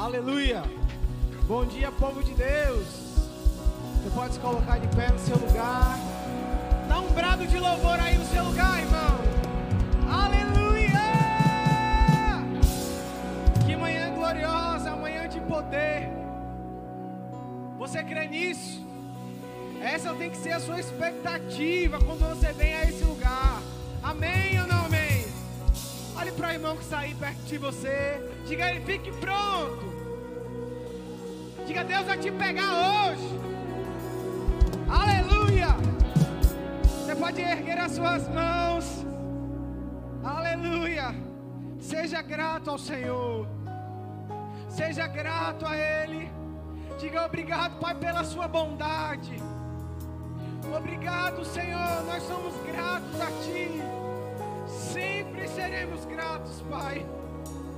Aleluia. Bom dia, povo de Deus. Você pode se colocar de pé no seu lugar. Dá um brado de louvor aí no seu lugar, irmão. Aleluia! Que manhã gloriosa, manhã de poder. Você crê nisso? Essa tem que ser a sua expectativa quando você vem a esse lugar. Amém ou não para o irmão que aí perto de você. Diga a ele, fique pronto. Diga, Deus vai te pegar hoje. Aleluia. Você pode erguer as suas mãos. Aleluia. Seja grato ao Senhor. Seja grato a Ele. Diga obrigado, Pai, pela sua bondade. Obrigado, Senhor. Nós somos gratos a Ti. Sempre seremos gratos, Pai.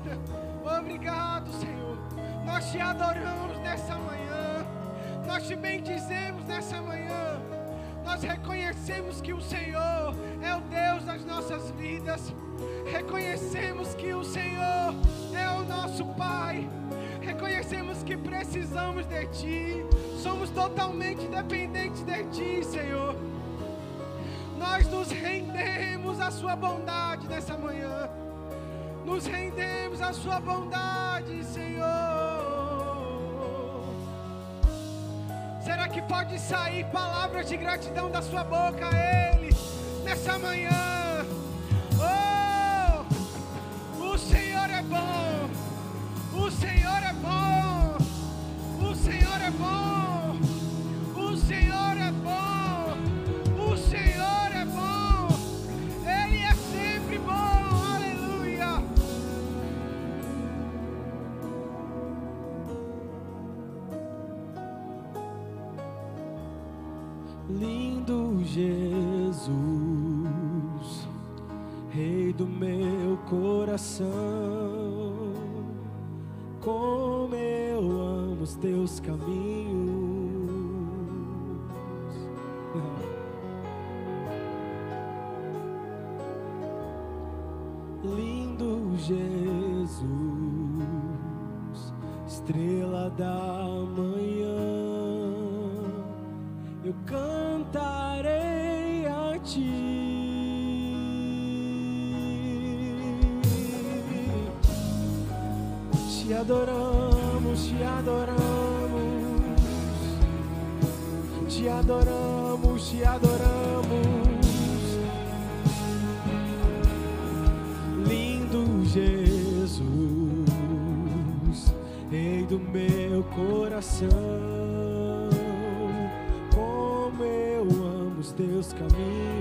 Obrigado, Senhor. Nós te adoramos nessa manhã. Nós te bendizemos nessa manhã. Nós reconhecemos que o Senhor é o Deus das nossas vidas. Reconhecemos que o Senhor é o nosso Pai. Reconhecemos que precisamos de Ti. Somos totalmente dependentes de Ti, Senhor. Nós nos rendemos à Sua bondade nessa manhã. Nos rendemos à Sua bondade, Senhor. Será que pode sair palavras de gratidão da sua boca a Ele nessa manhã? Jesus, Rei do meu coração, como eu amo os teus caminhos. Adoramos, te adoramos, te adoramos, te adoramos. Lindo Jesus, Rei do meu coração, como eu amo os teus caminhos.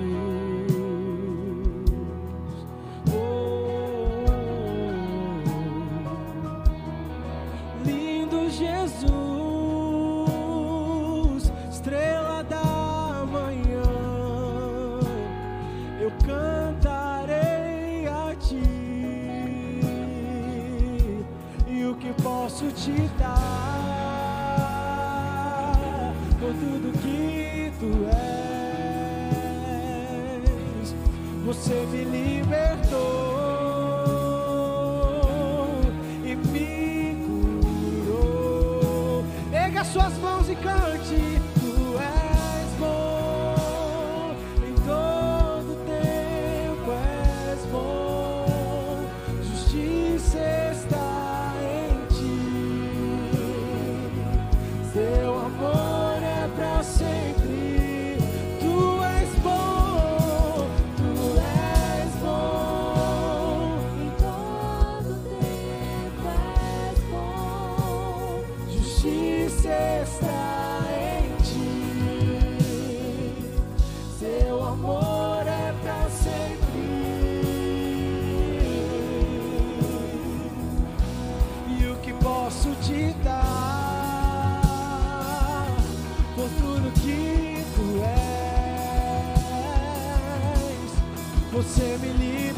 Amor é para sempre. E o que posso te dar por tudo que tu és? Você me libertou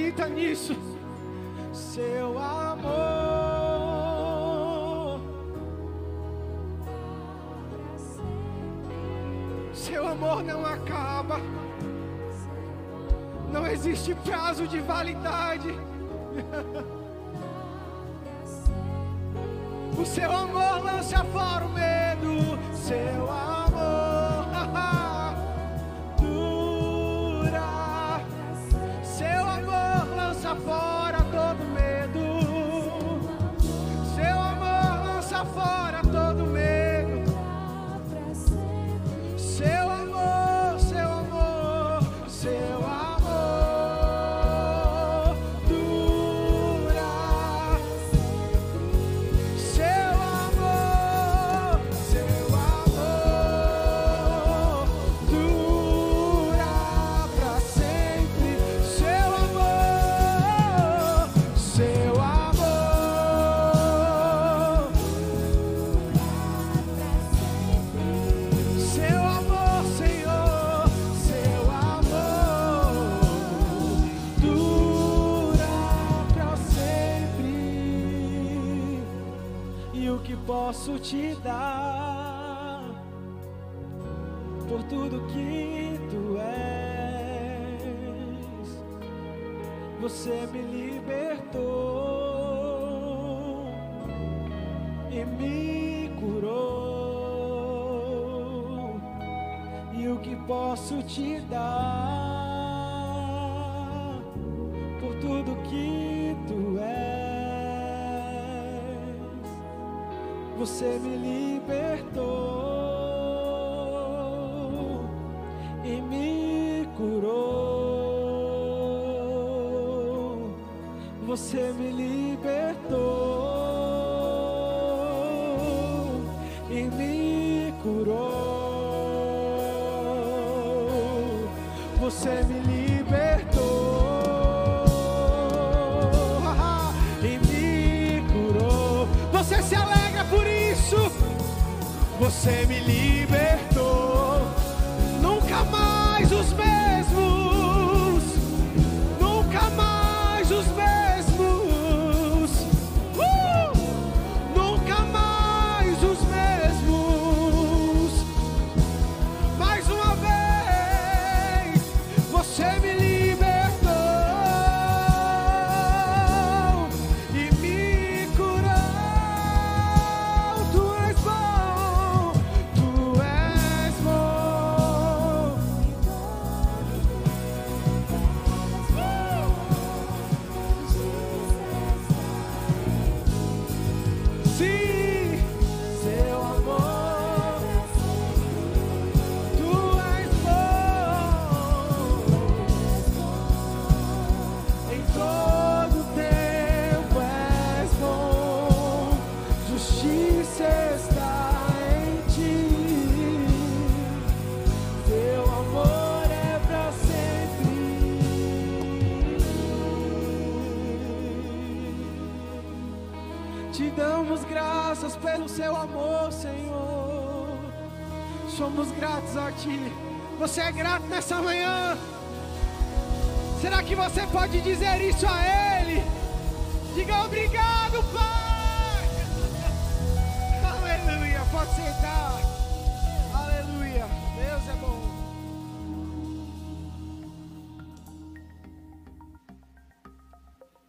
acredita nisso. Seu amor, seu amor não acaba, não existe prazo de validade. O seu amor lança fora o meu. você me libertou e me curou. Você me libertou e me curou. Você me libertou. você me libertou. Que você pode dizer isso a Ele? Diga obrigado, Pai. Aleluia. Pode sentar. Aleluia. Deus é bom.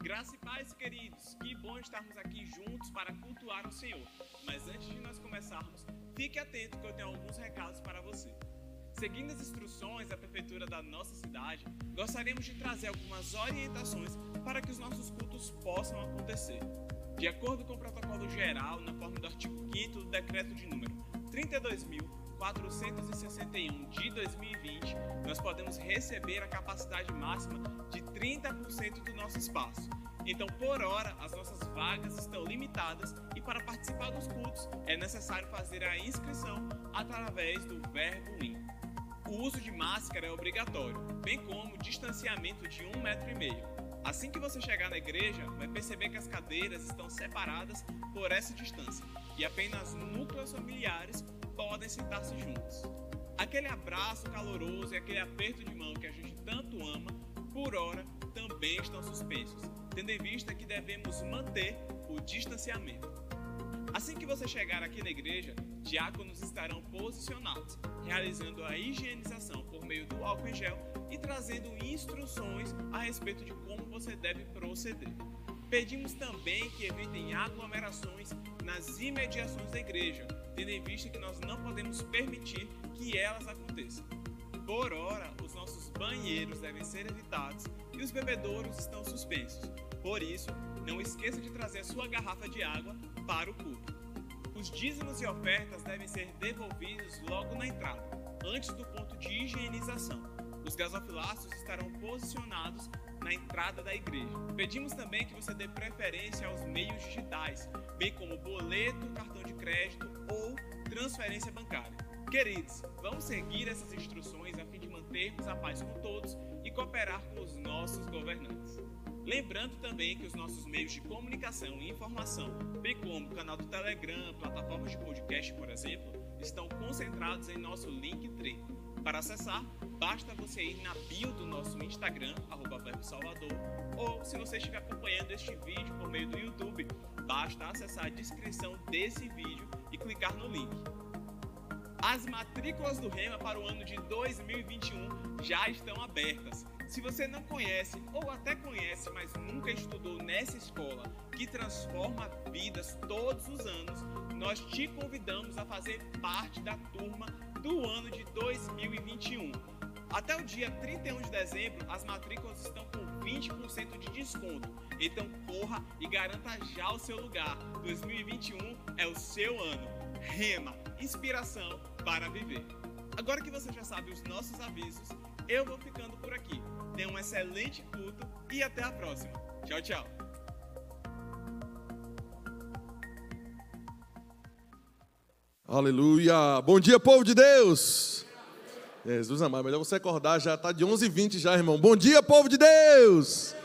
Graça e paz, queridos. Que bom estarmos aqui juntos para cultuar o Senhor. Mas antes de nós começarmos, fique atento que eu tenho alguns recados para você. Seguindo as instruções da prefeitura da nossa cidade, gostaríamos de trazer algumas orientações para que os nossos cultos possam acontecer. De acordo com o protocolo geral, na forma do artigo 5 do decreto de número 32.461 de 2020, nós podemos receber a capacidade máxima de 30% do nosso espaço. Então, por hora, as nossas vagas estão limitadas e para participar dos cultos é necessário fazer a inscrição através do Verbo Link. O uso de máscara é obrigatório, bem como distanciamento de um metro e meio. Assim que você chegar na igreja, vai perceber que as cadeiras estão separadas por essa distância e apenas núcleos familiares podem sentar-se juntos. Aquele abraço caloroso e aquele aperto de mão que a gente tanto ama, por hora, também estão suspensos, tendo em vista que devemos manter o distanciamento. Assim que você chegar aqui na igreja, diáconos estarão posicionados, realizando a higienização por meio do álcool em gel e trazendo instruções a respeito de como você deve proceder. Pedimos também que evitem aglomerações nas imediações da igreja, tendo em vista que nós não podemos permitir que elas aconteçam. Por hora, os nossos banheiros devem ser evitados e os bebedouros estão suspensos. Por isso, não esqueça de trazer a sua garrafa de água para o culto. Os dízimos e ofertas devem ser devolvidos logo na entrada, antes do ponto de higienização. Os gasofilácios estarão posicionados na entrada da igreja. Pedimos também que você dê preferência aos meios digitais, bem como boleto, cartão de crédito ou transferência bancária. Queridos, vamos seguir essas instruções a fim de mantermos a paz com todos e cooperar com os nossos governantes. Lembrando também que os nossos meios de comunicação e informação, bem como o canal do Telegram, plataformas de podcast, por exemplo, estão concentrados em nosso Linktree. Para acessar, basta você ir na bio do nosso Instagram, arroba Verbo Salvador, ou se você estiver acompanhando este vídeo por meio do YouTube, basta acessar a descrição desse vídeo e clicar no link. As matrículas do Rema para o ano de 2021 já estão abertas. Se você não conhece ou até conhece, mas nunca estudou nessa escola que transforma vidas todos os anos, nós te convidamos a fazer parte da turma do ano de 2021. Até o dia 31 de dezembro, as matrículas estão com 20% de desconto. Então corra e garanta já o seu lugar. 2021 é o seu ano. Rema, inspiração para viver. Agora que você já sabe os nossos avisos, eu vou ficando por aqui. Tenha um excelente culto e até a próxima. Tchau, tchau. Aleluia! Bom dia, povo de Deus! Jesus amado, melhor você acordar, já está de 11h20 já, irmão. Bom dia, povo de Deus!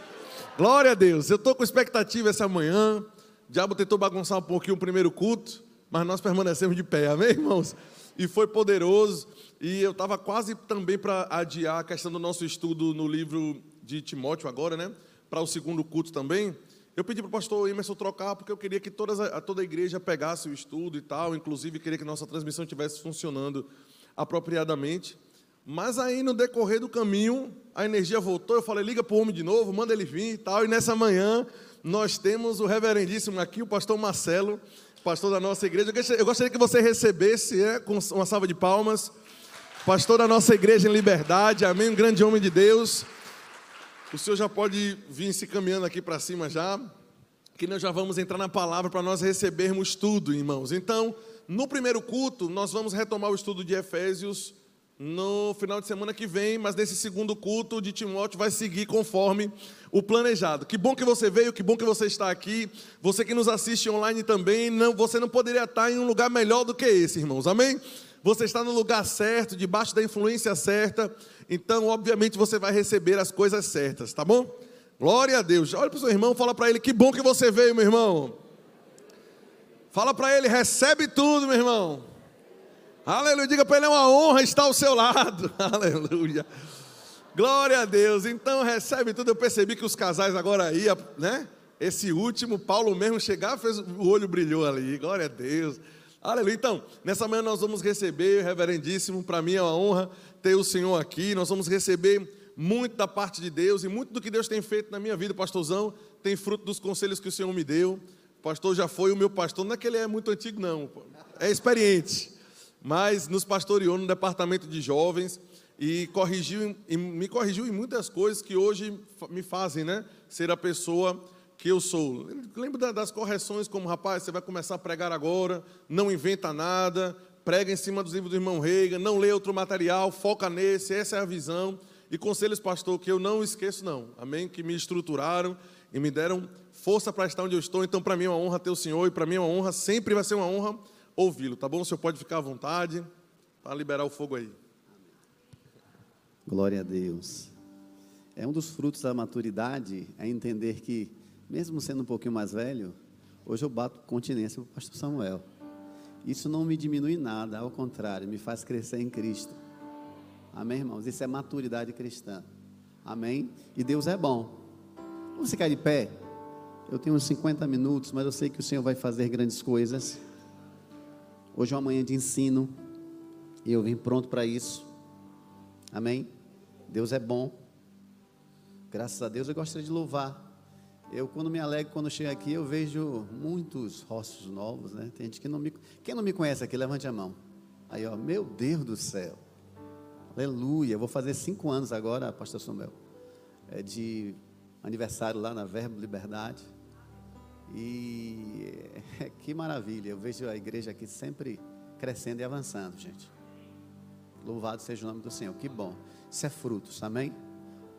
Glória a Deus! Eu estou com expectativa essa manhã. O diabo tentou bagunçar um pouquinho o primeiro culto, mas nós permanecemos de pé, amém, irmãos? E foi poderoso. E eu estava quase também para adiar a questão do nosso estudo no livro de Timóteo agora, né? Para o segundo culto também. Eu pedi para o pastor Emerson trocar, porque eu queria que todas, toda a igreja pegasse o estudo e tal, inclusive queria que nossa transmissão estivesse funcionando apropriadamente. Mas aí no decorrer do caminho, a energia voltou, eu falei, liga para o homem de novo, manda ele vir e tal. E nessa manhã nós temos o reverendíssimo aqui, o pastor Marcelo, pastor da nossa igreja. Eu gostaria que você recebesse é, com uma salva de palmas. Pastor da nossa igreja em liberdade, amém? Um grande homem de Deus. O senhor já pode vir se caminhando aqui para cima já, que nós já vamos entrar na palavra para nós recebermos tudo, irmãos. Então, no primeiro culto, nós vamos retomar o estudo de Efésios no final de semana que vem, mas nesse segundo culto de Timóteo vai seguir conforme o planejado. Que bom que você veio, que bom que você está aqui. Você que nos assiste online também, não, você não poderia estar em um lugar melhor do que esse, irmãos. Amém? Você está no lugar certo, debaixo da influência certa. Então, obviamente, você vai receber as coisas certas, tá bom? Glória a Deus. Olha para o seu irmão, fala para ele: que bom que você veio, meu irmão. Fala para ele: recebe tudo, meu irmão. Aleluia. Diga para ele: é uma honra estar ao seu lado. Aleluia. Glória a Deus. Então, recebe tudo. Eu percebi que os casais agora iam, né? Esse último, Paulo mesmo chegar, fez o olho brilhou ali. Glória a Deus. Aleluia. Então, nessa manhã nós vamos receber, reverendíssimo, para mim é uma honra ter o Senhor aqui. Nós vamos receber muito da parte de Deus e muito do que Deus tem feito na minha vida, pastorzão, tem fruto dos conselhos que o Senhor me deu. O pastor já foi o meu pastor, não é que ele é muito antigo, não, é experiente, mas nos pastoreou no departamento de jovens e corrigiu e me corrigiu em muitas coisas que hoje me fazem, né, ser a pessoa que eu sou. Lembro das correções como, rapaz, você vai começar a pregar agora, não inventa nada, prega em cima dos livros do irmão Reiga, não lê outro material, foca nesse, essa é a visão e conselhos, pastor, que eu não esqueço, não. Amém? Que me estruturaram e me deram força para estar onde eu estou. Então, para mim é uma honra ter o Senhor e para mim é uma honra, sempre vai ser uma honra ouvi-lo, tá bom? O senhor pode ficar à vontade para liberar o fogo aí. Glória a Deus. É um dos frutos da maturidade é entender que, mesmo sendo um pouquinho mais velho, hoje eu bato continência para o pastor Samuel. Isso não me diminui nada, ao contrário, me faz crescer em Cristo. Amém, irmãos? Isso é maturidade cristã. Amém? E Deus é bom. Vamos ficar de pé? Eu tenho uns 50 minutos, mas eu sei que o Senhor vai fazer grandes coisas. Hoje é uma manhã de ensino. E eu vim pronto para isso. Amém? Deus é bom. Graças a Deus eu gostaria de louvar. Eu, quando me alegro, quando chego aqui, eu vejo muitos rostos novos, né? Tem gente que não me. Quem não me conhece aqui, levante a mão. Aí, ó, meu Deus do céu. Aleluia. Vou fazer cinco anos agora, Pastor Samuel, é de aniversário lá na Verbo Liberdade. E é, que maravilha. Eu vejo a igreja aqui sempre crescendo e avançando, gente. Louvado seja o nome do Senhor. Que bom. Isso é frutos, amém?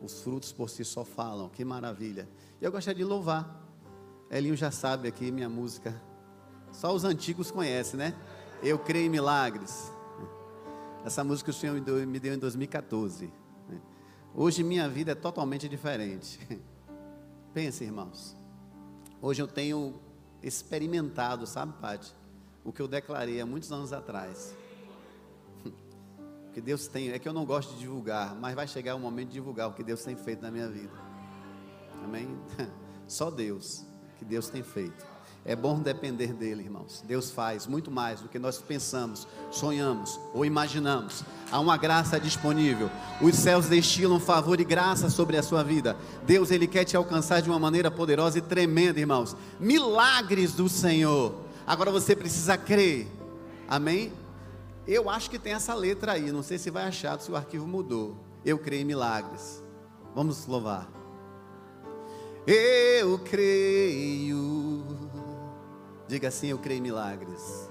Os frutos por si só falam. Que maravilha. E eu gostaria de louvar. Elinho já sabe aqui minha música. Só os antigos conhecem, né? Eu creio em milagres. Essa música o Senhor me deu em 2014. Né? Hoje minha vida é totalmente diferente. Pense, irmãos. Hoje eu tenho experimentado, sabe, Pati? O que eu declarei há muitos anos atrás. O que Deus tem, é que eu não gosto de divulgar, mas vai chegar o momento de divulgar o que Deus tem feito na minha vida. Amém? Só Deus, que Deus tem feito. É bom depender dele, irmãos. Deus faz muito mais do que nós pensamos, sonhamos ou imaginamos. Há uma graça disponível. Os céus destilam favor e graça sobre a sua vida. Deus, ele quer te alcançar de uma maneira poderosa e tremenda, irmãos. Milagres do Senhor. Agora você precisa crer. Amém? Eu acho que tem essa letra aí. Não sei se vai achar se o arquivo mudou. Eu creio em milagres. Vamos louvar. Eu creio Diga assim: Eu creio em milagres.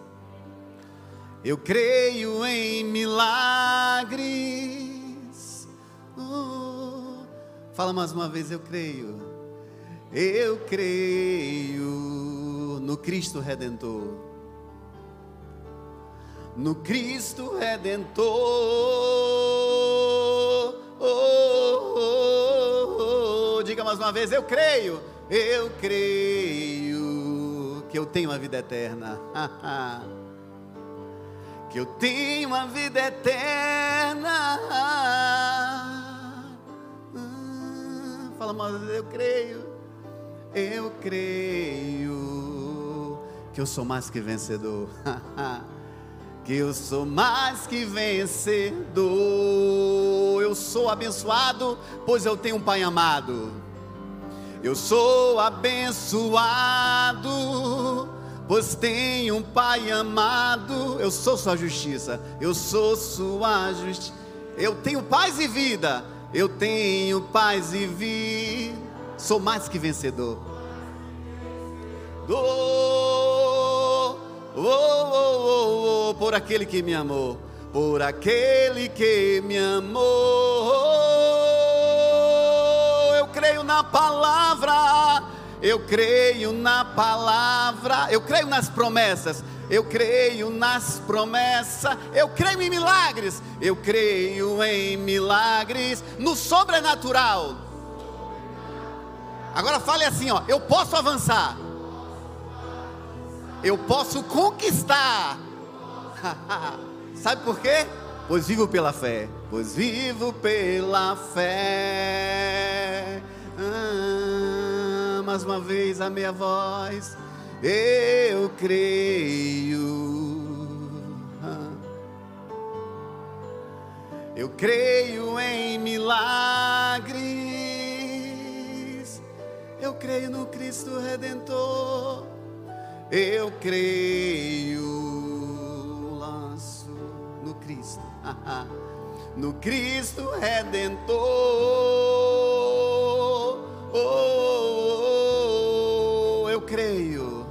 Eu creio em milagres. Oh. Fala mais uma vez: Eu creio. Eu creio no Cristo Redentor. No Cristo Redentor. Oh, oh, oh, Diga mais uma vez: Eu creio. Eu creio que eu tenho a vida eterna. que eu tenho a vida eterna. Fala, mas eu creio, eu creio que eu sou mais que vencedor. que eu sou mais que vencedor. Eu sou abençoado, pois eu tenho um Pai amado. Eu sou abençoado, pois tenho um Pai amado. Eu sou sua justiça, eu sou sua justiça. Eu tenho paz e vida, eu tenho paz e vida. Sou mais que vencedor. Do, oh, oh, oh, oh, por aquele que me amou, por aquele que me amou. Na palavra, eu creio na palavra, eu creio nas promessas. Eu creio nas promessas, eu creio em milagres, eu creio em milagres, no sobrenatural. Agora fale assim, ó, eu posso avançar. Eu posso conquistar. Sabe por quê? Pois vivo pela fé. Pois vivo pela fé. Ah, mais uma vez a minha voz. Eu creio. Ah. Eu creio em milagres. Eu creio no Cristo Redentor. Eu creio. Lanço no Cristo. No Cristo Redentor. Oh, oh, oh, eu creio.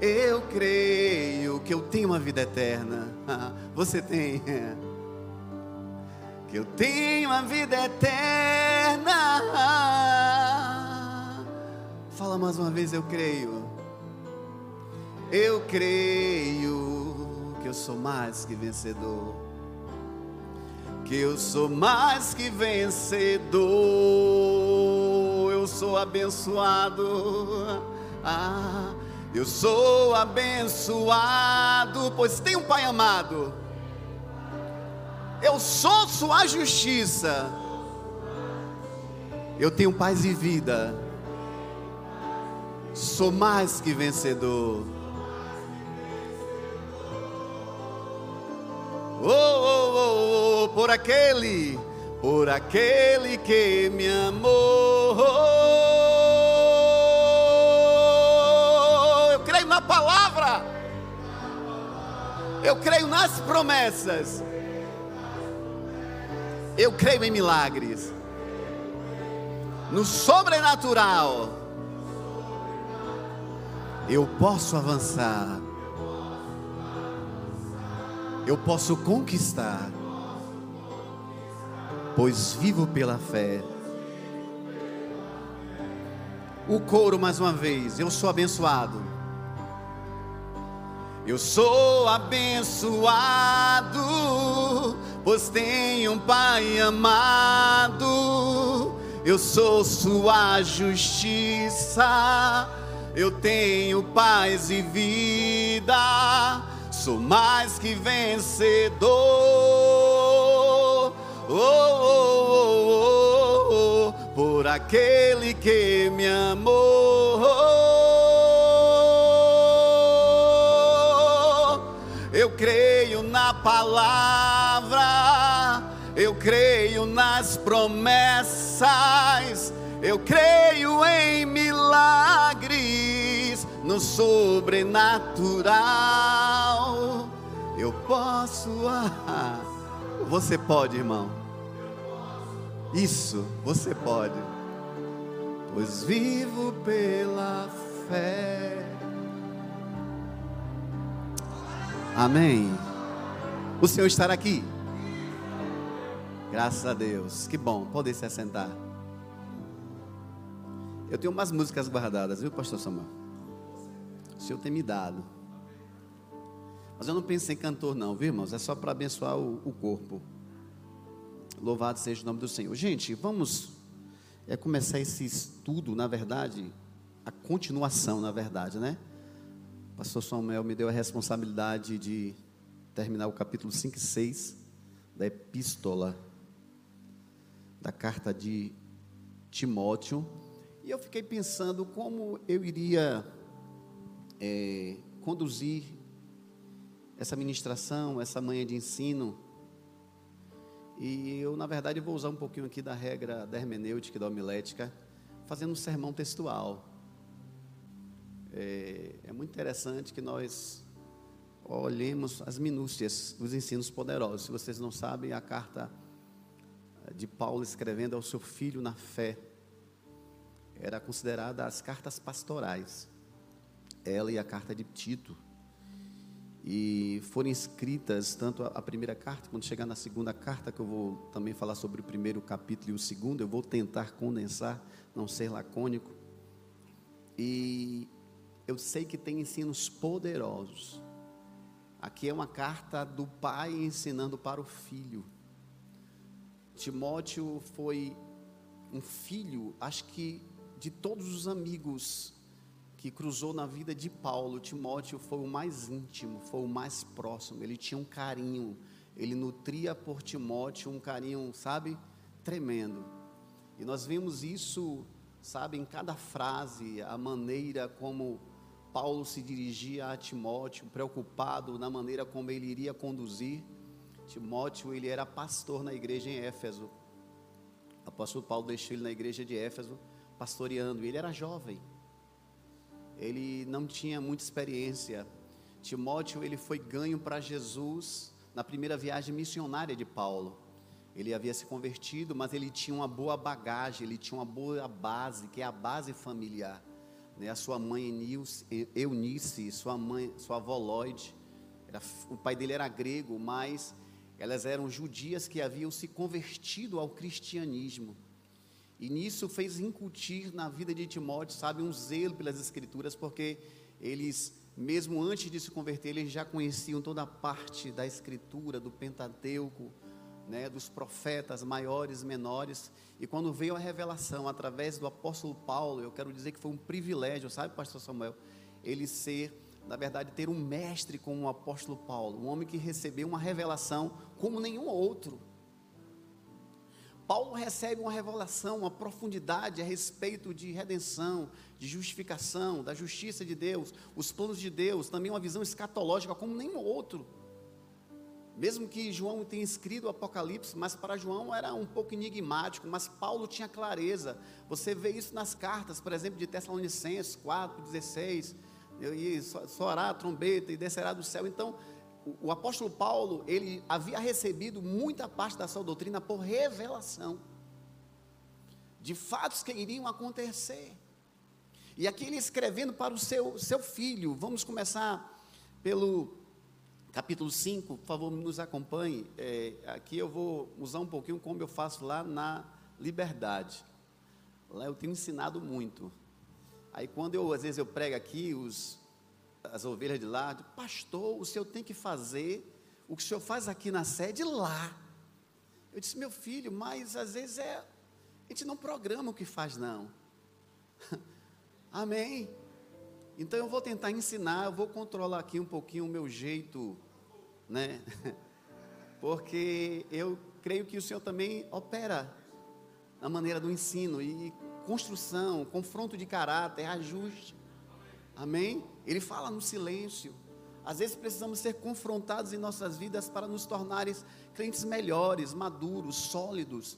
Eu creio que eu tenho uma vida eterna. Você tem. Que eu tenho uma vida eterna. Fala mais uma vez, eu creio. Eu creio que eu sou mais que vencedor. Que eu sou mais que vencedor. Eu sou abençoado. Ah, eu sou abençoado, pois tem um Pai amado. Eu sou sua justiça. Eu tenho paz e vida. Sou mais que vencedor. Oh, oh, oh, oh, por aquele, por aquele que me amou. Eu creio na palavra. Eu creio nas promessas. Eu creio em milagres. No sobrenatural. Eu posso avançar. Eu posso conquistar. Pois vivo pela fé. O coro mais uma vez. Eu sou abençoado. Eu sou abençoado, pois tenho um Pai amado. Eu sou sua justiça, eu tenho paz e vida. Sou mais que vencedor. Oh, oh, oh, oh, oh, por aquele que me amou. Eu creio na palavra, eu creio nas promessas, eu creio em milagres, no sobrenatural. Eu posso. Ah, você pode, irmão. Isso, você pode. Pois vivo pela fé. Amém. O Senhor estará aqui. Graças a Deus. Que bom. Poder se assentar. Eu tenho umas músicas guardadas, viu, Pastor Samuel? O Senhor tem me dado. Mas eu não penso em cantor, não, viu, irmãos? É só para abençoar o, o, corpo. Louvado seja o nome do Senhor. Gente, vamos é, começar esse estudo, na verdade, a continuação, na verdade, né? O pastor Samuel me deu a responsabilidade de terminar o capítulo 5 e 6 da epístola, da carta de Timóteo. E eu fiquei pensando como eu iria é, conduzir essa ministração, essa manhã de ensino. E eu, na verdade, vou usar um pouquinho aqui da regra da hermenêutica e da homilética, fazendo um sermão textual. É, é muito interessante que nós olhemos as minúcias dos ensinos poderosos. Se vocês não sabem, a carta de Paulo escrevendo ao seu filho na fé era considerada as cartas pastorais. Ela e a carta de Tito. e foram escritas tanto a, primeira carta, quando chegar na segunda carta, que eu vou também falar sobre o primeiro capítulo e o segundo, eu vou tentar condensar, não ser lacônico. E eu sei que tem ensinos poderosos. Aqui é uma carta do pai ensinando para o filho. Timóteo foi um filho, acho que de todos os amigos que cruzou na vida de Paulo, Timóteo foi o mais íntimo, foi o mais próximo. Ele tinha um carinho, ele nutria por Timóteo um carinho, sabe, tremendo. E nós vimos isso, sabe, em cada frase, a maneira como Paulo se dirigia a Timóteo, preocupado na maneira como ele iria conduzir. Timóteo, ele era pastor na igreja em Éfeso. O apóstolo Paulo deixou ele na igreja de Éfeso, pastoreando. Ele era jovem. Ele não tinha muita experiência. Timóteo, ele foi ganho para Jesus na primeira viagem missionária de Paulo. Ele havia se convertido, mas ele tinha uma boa bagagem, ele tinha uma boa base, que é a base familiar. Né? A sua mãe Eunice, sua mãe, sua avó Lloyd, era, o pai dele era grego, mas elas eram judias que haviam se convertido ao cristianismo. E nisso fez incutir na vida de Timóteo, sabe, um zelo pelas escrituras, porque eles, mesmo antes de se converter, eles já conheciam toda a parte da escritura, do Pentateuco, né, dos profetas maiores, menores. E quando veio a revelação através do apóstolo Paulo, eu quero dizer que foi um privilégio, sabe, pastor Samuel, ele ser, na verdade, ter um mestre como o apóstolo Paulo, um homem que recebeu uma revelação como nenhum outro. Paulo recebe uma revelação, uma profundidade a respeito de redenção, de justificação, da justiça de Deus, os planos de Deus, também uma visão escatológica como nenhum outro. Mesmo que João tenha escrito o Apocalipse, mas para João era um pouco enigmático, mas Paulo tinha clareza. Você vê isso nas cartas, por exemplo, de Tessalonicenses 4, 16, e soará a trombeta e descerá do céu. Então, o, apóstolo Paulo, ele havia recebido muita parte da sua doutrina por revelação de fatos que iriam acontecer. E aqui ele escrevendo para o seu, seu filho, vamos começar pelo capítulo 5, por favor, nos acompanhe. É, aqui eu vou usar um pouquinho como eu faço lá na Liberdade. Lá eu tenho ensinado muito. Aí quando eu, às vezes eu prego aqui, os, as ovelhas de lá, pastor, o senhor tem que fazer o que o senhor faz aqui na sede lá. Eu disse, meu filho, mas às vezes é, a gente não programa o que faz, não. Amém. Então eu vou tentar ensinar, eu vou controlar aqui um pouquinho o meu jeito, né? Porque eu creio que o Senhor também opera na maneira do ensino e construção, confronto de caráter, ajuste. Amém? Ele fala no silêncio. Às vezes precisamos ser confrontados em nossas vidas para nos tornarem crentes melhores, maduros, sólidos,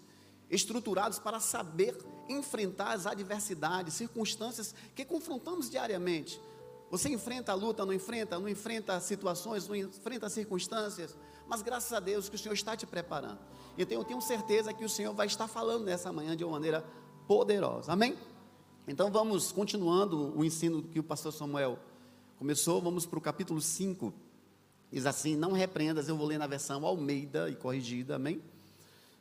estruturados para saber enfrentar as adversidades, circunstâncias que confrontamos diariamente. Você enfrenta a luta, não enfrenta, não enfrenta situações, não enfrenta circunstâncias, mas graças a Deus que o Senhor está te preparando. Então eu tenho certeza que o Senhor vai estar falando nessa manhã de uma maneira poderosa. Amém? Então vamos continuando o ensino que o pastor Samuel começou, vamos para o capítulo 5. Diz assim: Não repreendas, eu vou ler na versão Almeida e corrigida, amém?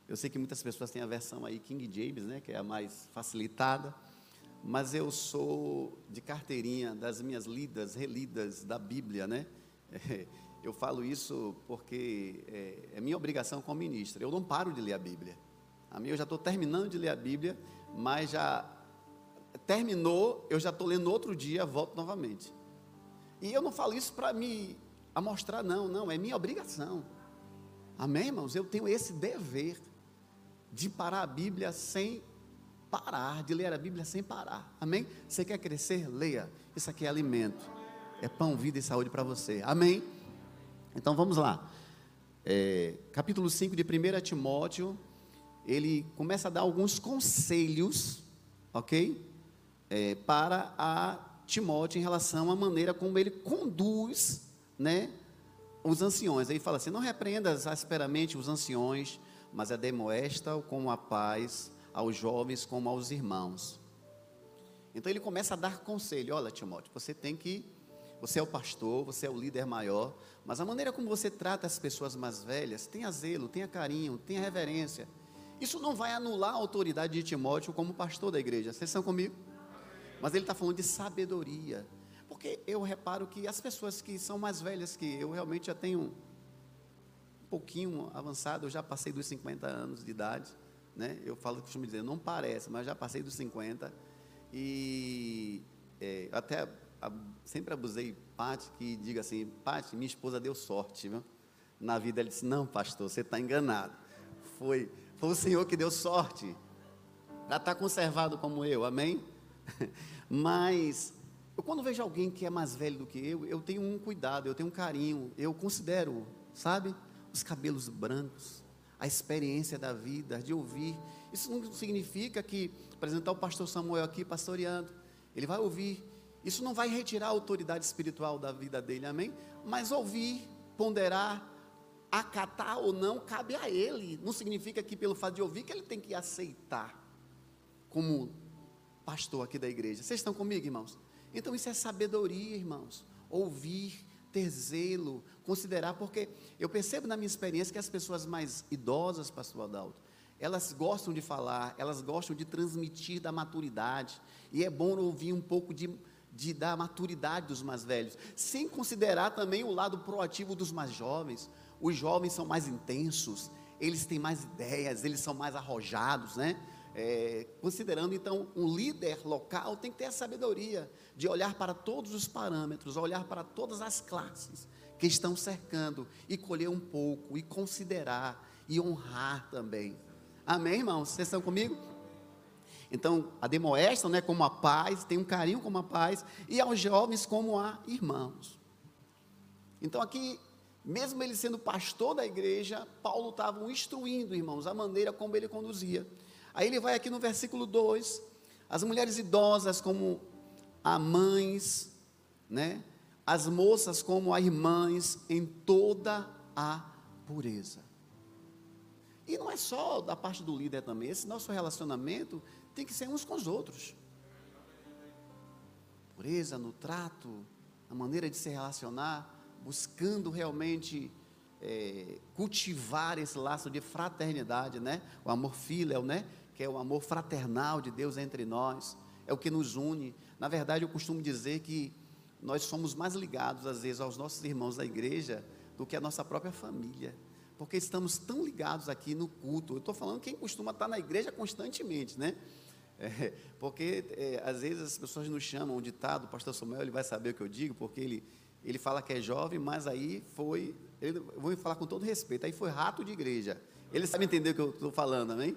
Eu sei que muitas pessoas têm a versão aí King James, né, que é a mais facilitada, mas eu sou de carteirinha das minhas lidas, relidas da Bíblia, né? eu falo isso porque é, é minha obrigação como ministro. Eu não paro de ler a Bíblia. A eu já estou terminando de ler a Bíblia, mas já terminou, eu já estou lendo outro dia, volto novamente. E eu não falo isso para me amostrar, não, não, é minha obrigação. Amém, irmãos? Eu tenho esse dever de parar a Bíblia sem parar, de ler a Bíblia sem parar. Amém? Você quer crescer? Leia. Isso aqui é alimento. É pão, vida e saúde para você. Amém? Então vamos lá. É, capítulo 5 de 1 Timóteo, ele começa a dar alguns conselhos, ok? É, para a Timóteo em relação à maneira como ele conduz, né, os anciões. Aí fala assim: não repreendas asperamente os anciões, mas é demoesta com a paz aos jovens como aos irmãos. Então ele começa a dar conselho: olha, Timóteo, você tem que Você é o pastor, você é o líder maior, mas a maneira como você trata as pessoas mais velhas, tenha zelo, tenha carinho, tenha reverência. Isso não vai anular a autoridade de Timóteo como pastor da igreja. Vocês estão comigo? Mas ele está falando de sabedoria. Porque eu reparo que as pessoas que são mais velhas que eu, realmente já tenho um pouquinho avançado, eu já passei dos 50 anos de idade. Né? Eu falo, costumo dizer, não parece, mas já passei dos 50. E é, até a, sempre abusei Pati que diga assim, Pati, minha esposa deu sorte, viu? Na vida ele disse, não, pastor, você está enganado. Foi, foi o Senhor que deu sorte. Ela está conservado como eu, amém? Mas eu quando vejo alguém que é mais velho do que eu, eu tenho um cuidado, eu tenho um carinho, eu considero, sabe, os cabelos brancos, a experiência da vida, de ouvir. Isso não significa que apresentar o pastor Samuel aqui pastoreando, ele vai ouvir. Isso não vai retirar a autoridade espiritual da vida dele, amém? Mas ouvir, ponderar, acatar ou não, cabe a ele. Não significa que pelo fato de ouvir que ele tem que aceitar como pastor aqui da igreja. Vocês estão comigo, irmãos? Então isso é sabedoria, irmãos. Ouvir, ter zelo, considerar, porque eu percebo na minha experiência que as pessoas mais idosas, pastor Adalto, elas gostam de falar, elas gostam de transmitir da maturidade, e é bom ouvir um pouco de, de da maturidade dos mais velhos, sem considerar também o lado proativo dos mais jovens. Os jovens são mais intensos, eles têm mais ideias, eles são mais arrojados, né? É, considerando então um líder local tem que ter a sabedoria de olhar para todos os parâmetros, olhar para todas as classes que estão cercando e colher um pouco e considerar e honrar também. Amém, irmãos? Vocês estão comigo? Então, ademoestam né, como a paz, tem um carinho como a paz, e aos jovens como a irmãos. Então, aqui, mesmo ele sendo pastor da igreja, Paulo estava instruindo, irmãos, a maneira como ele conduzia. Aí ele vai aqui no versículo 2, as mulheres idosas como a mães, né? As moças como a irmãs em toda a pureza. E não é só da parte do líder também, esse nosso relacionamento tem que ser uns com os outros. Pureza no trato, a maneira de se relacionar, buscando realmente é, cultivar esse laço de fraternidade, né? O amor filial, né? Que é o amor fraternal de Deus entre nós, é o que nos une. Na verdade, eu costumo dizer que nós somos mais ligados, às vezes, aos nossos irmãos da igreja do que a nossa própria família, porque estamos tão ligados aqui no culto. Eu estou falando quem costuma estar na igreja constantemente, né? É, porque é, às vezes as pessoas nos chamam, um ditado, o pastor Samuel ele vai saber o que eu digo, porque ele, ele fala que é jovem, mas aí foi, ele, eu vou falar com todo respeito, aí foi rato de igreja. Ele sabe entender o que eu estou falando, amém?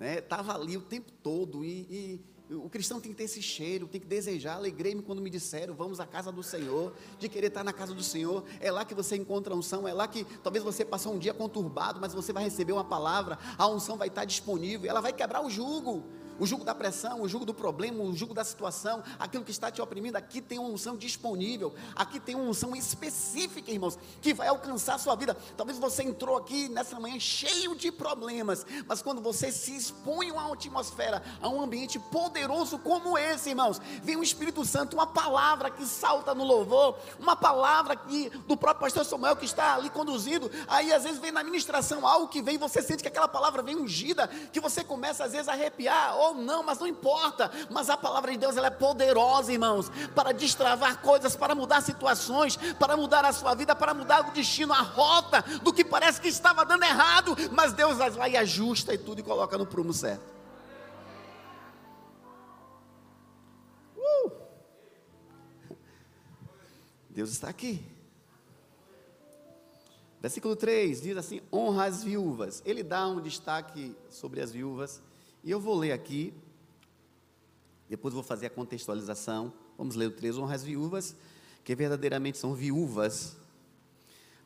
Estava né? ali o tempo todo e, e, o cristão tem que ter esse cheiro, tem que desejar. Alegrei-me quando me disseram, vamos à casa do Senhor, de querer estar na casa do Senhor. É lá que você encontra a unção, é lá que talvez você passou um dia conturbado, mas você vai receber uma palavra, a unção vai estar disponível, ela vai quebrar o jugo o jugo da pressão, o jugo do problema, o jugo da situação, aquilo que está te oprimindo, aqui tem uma unção disponível, aqui tem uma unção específica, irmãos, que vai alcançar a sua vida. Talvez você entrou aqui nessa manhã cheio de problemas, mas quando você se expõe a uma atmosfera, a um ambiente poderoso como esse, irmãos, vem o Espírito Santo, uma palavra que salta no louvor, uma palavra que, do próprio pastor Samuel que está ali conduzindo, aí às vezes vem na ministração algo que vem, você sente que aquela palavra vem ungida, que você começa às vezes a arrepiar, ou não, mas não importa. Mas a palavra de Deus ela é poderosa, irmãos, para destravar coisas, para mudar situações, para mudar a sua vida, para mudar o destino, a rota do que parece que estava dando errado, mas Deus vai e ajusta e tudo e coloca no prumo certo. Uh! Deus está aqui. Versículo 3 diz assim: honra as viúvas. Ele dá um destaque sobre as viúvas. E eu vou ler aqui, depois vou fazer a contextualização. Vamos ler o 3, honra as viúvas, que verdadeiramente são viúvas.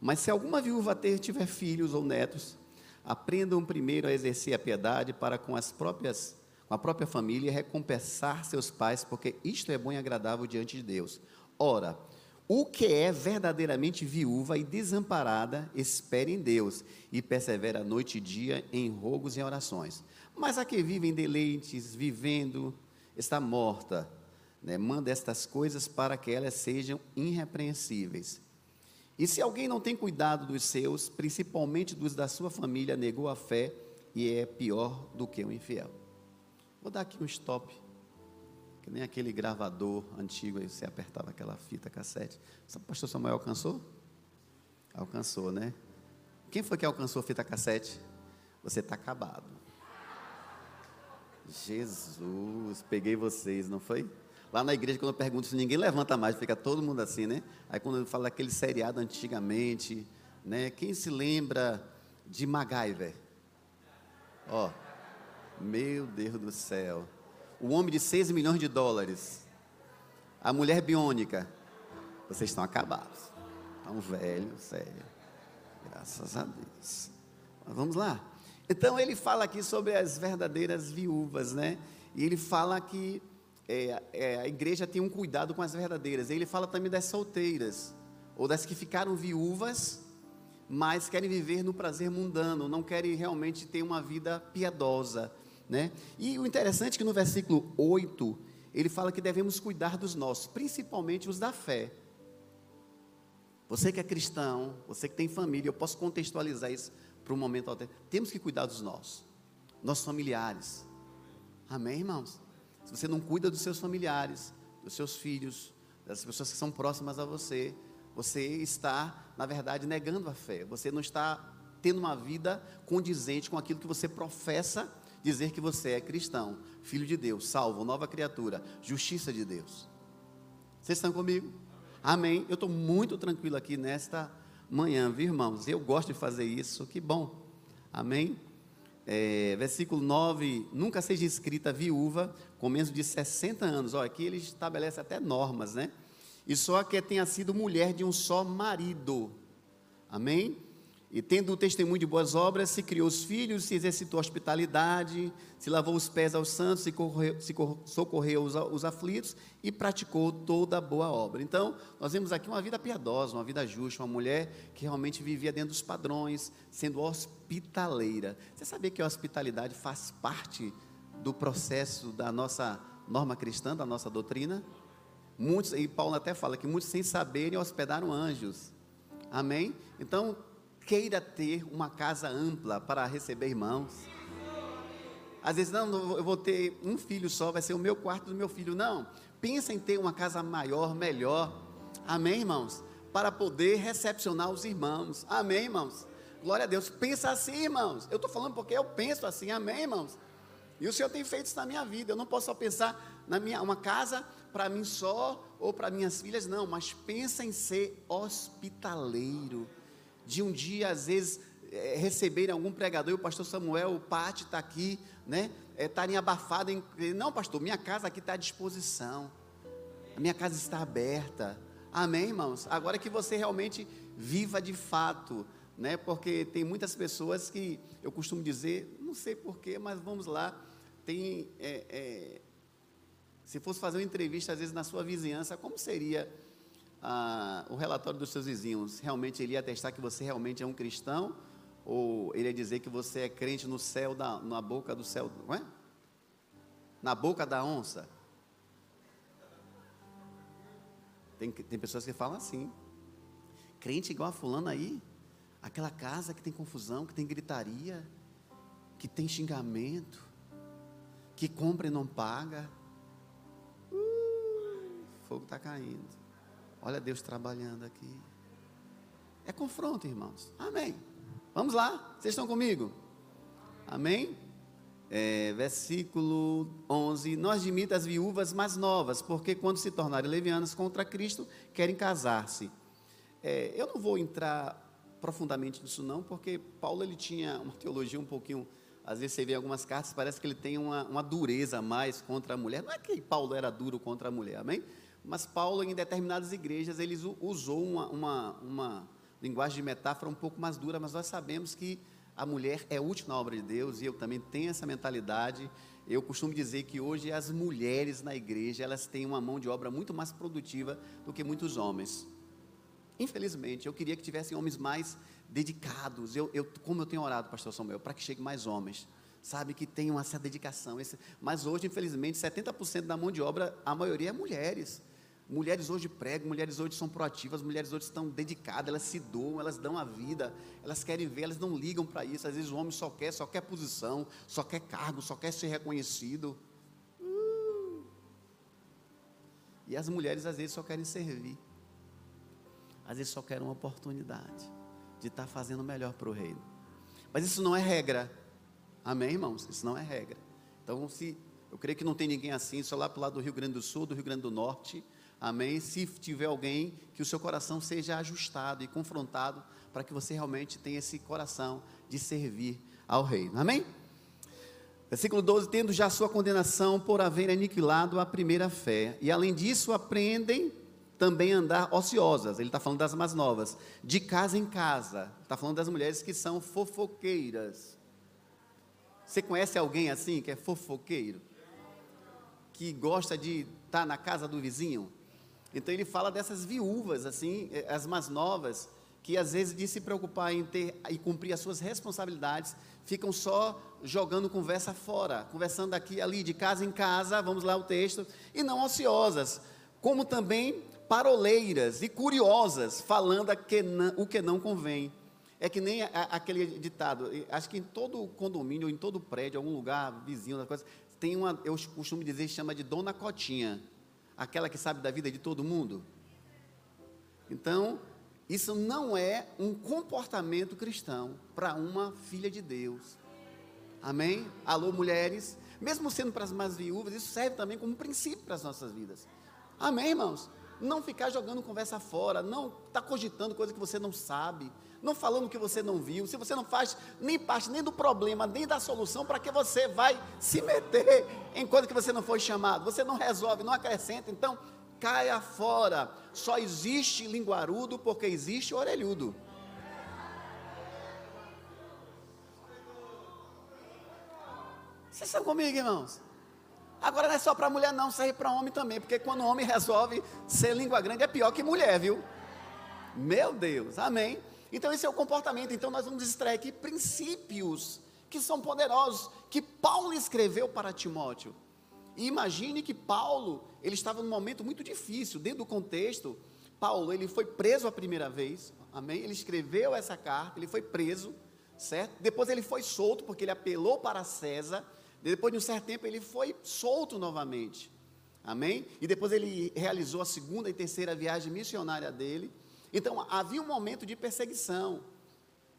Mas se alguma viúva ter, tiver filhos ou netos, aprendam primeiro a exercer a piedade para com as próprias com a própria família recompensar seus pais, porque isto é bom e agradável diante de Deus. Ora, o que é verdadeiramente viúva e desamparada, espere em Deus e persevera noite e dia em rogos e orações. Mas a que vive em deleites, vivendo, está morta. Né? Manda estas coisas para que elas sejam irrepreensíveis. E se alguém não tem cuidado dos seus, principalmente dos da sua família, negou a fé e é pior do que um infiel. Vou dar aqui um stop. Que nem aquele gravador antigo, aí você apertava aquela fita cassete. O pastor Samuel alcançou? Alcançou, né? Quem foi que alcançou a fita cassete? Você está acabado. Jesus, peguei vocês, não foi? Lá na igreja, quando eu pergunto se ninguém levanta mais, fica todo mundo assim, né? Aí quando eu falo daquele seriado antigamente, né? Quem se lembra de MacGyver? Ó, meu Deus do céu. O homem de 6 milhões de dólares. A mulher biônica. Vocês estão acabados. Estão velhos, sério. Graças a Deus. Mas vamos lá. Então ele fala aqui sobre as verdadeiras viúvas, né? E ele fala que é, é, a igreja tem um cuidado com as verdadeiras. Ele fala também das solteiras, ou das que ficaram viúvas, mas querem viver no prazer mundano, não querem realmente ter uma vida piedosa. Né? E o interessante é que no versículo 8, ele fala que devemos cuidar dos nossos, principalmente os da fé. Você que é cristão, você que tem família, eu posso contextualizar isso para um momento alternativo. Temos que cuidar dos nossos, nossos familiares. Amém, irmãos? se você não cuida dos seus familiares, dos seus filhos, das pessoas que são próximas a você, você está, na verdade, negando a fé. Você não está tendo uma vida condizente com aquilo que você professa dizer que você é cristão, filho de Deus, salvo, nova criatura, justiça de Deus. Vocês estão comigo? Amém. Eu estou muito tranquilo aqui nesta manhã, viu, irmãos? Eu gosto de fazer isso, que bom. Amém é, versículo 9, nunca seja escrita viúva com menos de 60 anos. Olha, aqui ele estabelece até normas, né? E só que tenha sido mulher de um só marido. Amém? E tendo o testemunho de boas obras, se criou os filhos, se exercitou a hospitalidade, se lavou os pés aos santos, se, correu, se socorreu os, os aflitos e praticou toda a boa obra. Então, nós vemos aqui uma vida piedosa, uma vida justa, uma mulher que realmente vivia dentro dos padrões, sendo hospitaleira. Você sabia que a hospitalidade faz parte do processo da nossa norma cristã, da nossa doutrina? Muitos, e Paulo até fala que muitos sem saberem hospedaram anjos. Amém? Então, queira ter uma casa ampla para receber irmãos. Às vezes, não, eu vou ter um filho só, vai ser o meu quarto do meu filho. Não, pensa em ter uma casa maior, melhor. Amém, irmãos? Para poder recepcionar os irmãos. Amém, irmãos? Glória a Deus. Pensa assim, irmãos. Eu estou falando porque eu penso assim. Amém, irmãos? E o Senhor tem feito isso na minha vida. Eu não posso só pensar na minha uma casa para mim só ou para minhas filhas, não. Mas pensa em ser hospitaleiro de um dia, às vezes, é, receberem algum pregador, e o pastor Samuel, o Pati está aqui, né? Estarem é, abafados em. Não, pastor, minha casa aqui está à disposição. A minha casa está aberta. Amém, irmãos? Agora que você realmente viva de fato, né? Porque tem muitas pessoas que eu costumo dizer, não sei porquê, mas vamos lá. Tem. É, é, se fosse fazer uma entrevista, às vezes, na sua vizinhança, como seria ah, o relatório dos seus vizinhos, realmente ele ia atestar que você realmente é um cristão? Ou ele ia dizer que você é crente no céu, da, na boca do céu, não é? Na boca da onça? Tem, tem pessoas que falam assim. Crente igual a fulano aí, aquela casa que tem confusão, que tem gritaria, que tem xingamento, que compra e não paga. Uh, fogo está caindo. Olha Deus trabalhando aqui. É confronto, irmãos. Amém. Vamos lá, vocês estão comigo? Amém? É, versículo 11: Não admita as viúvas mais novas, porque quando se tornarem levianas contra Cristo, querem casar-se. É, eu não vou entrar profundamente nisso, não, porque Paulo ele tinha uma teologia um pouquinho. Às vezes você vê algumas cartas, parece que ele tem uma, uma dureza a mais contra a mulher. Não é que Paulo era duro contra a mulher, amém? Mas Paulo, em determinadas igrejas, ele usou uma, uma, uma linguagem de metáfora um pouco mais dura, mas nós sabemos que a mulher é útil na obra de Deus, e eu também tenho essa mentalidade. Eu costumo dizer que hoje as mulheres na igreja, elas têm uma mão de obra muito mais produtiva do que muitos homens. Infelizmente, eu queria que tivessem homens mais dedicados. Eu, eu como eu tenho orado, pastor Samuel, para que chegue mais homens sabe, que tenham essa dedicação. Esse- mas hoje, infelizmente, 70% da mão de obra, a maioria é mulheres. Mulheres hoje pregam, mulheres hoje são proativas, mulheres hoje estão dedicadas, elas se doam, elas dão a vida, elas querem ver, elas não ligam para isso. Às vezes o homem só quer, só quer posição, só quer cargo, só quer ser reconhecido. Uh! E as mulheres às vezes só querem servir. Às vezes só querem uma oportunidade de estar fazendo o melhor para o reino. Mas isso não é regra. Amém, irmãos? Isso não é regra. Então, se eu creio que não tem ninguém assim, só lá para o lado do Rio Grande do Sul, do Rio Grande do Norte. Amém? Se tiver alguém, que o seu coração seja ajustado e confrontado para que você realmente tenha esse coração de servir ao reino. Amém? Versículo 12: Tendo já sua condenação por haver aniquilado a primeira fé, e além disso aprendem também andar ociosas. Ele está falando das mais novas, de casa em casa. Está falando das mulheres que são fofoqueiras. Você conhece alguém assim que é fofoqueiro? Que gosta de estar na casa do vizinho? Então ele fala dessas viúvas, assim, eh, as mais novas, que às vezes de se preocupar em ter e cumprir as suas responsabilidades, ficam só jogando conversa fora, conversando aqui ali, de casa em casa, vamos lá o texto, e não ociosas, como também paroleiras e curiosas, falando que não- o que não convém. É que nem a- aquele ditado, acho que em todo condomínio, em todo prédio, algum lugar vizinho, das coisas, tem uma, eu costumo dizer, chama de Dona Cotinha, aquela que sabe da vida de todo mundo. Então, isso não é um comportamento cristão para uma filha de Deus. Amém? Alô, mulheres. Mesmo sendo para as mais viúvas, isso serve também como princípio para as nossas vidas. Amém, irmãos? Não ficar jogando conversa fora, não estar cogitando coisa que você não sabe, não falando que você não viu. Se você não faz nem parte nem do problema, nem da solução, para que você vai se meter em coisa que você não foi chamado? Você não resolve, não acrescenta. Então, caia fora. Só existe linguarudo porque existe orelhudo. Vocês estão comigo, irmãos? Agora não é só para mulher, não, serve para homem também, porque quando o homem resolve ser língua grande é pior que mulher, viu? Meu Deus, amém? Então esse é o comportamento. Então nós vamos extrair aqui princípios que são poderosos, que Paulo escreveu para Timóteo. E imagine que Paulo, ele estava num momento muito difícil, dentro do contexto. Paulo, ele foi preso a primeira vez, amém? Ele escreveu essa carta, ele foi preso, certo? Depois ele foi solto, porque ele apelou para César. Depois de um certo tempo, ele foi solto novamente, amém? E depois ele realizou a segunda e terceira viagem missionária dele. Então havia um momento de perseguição.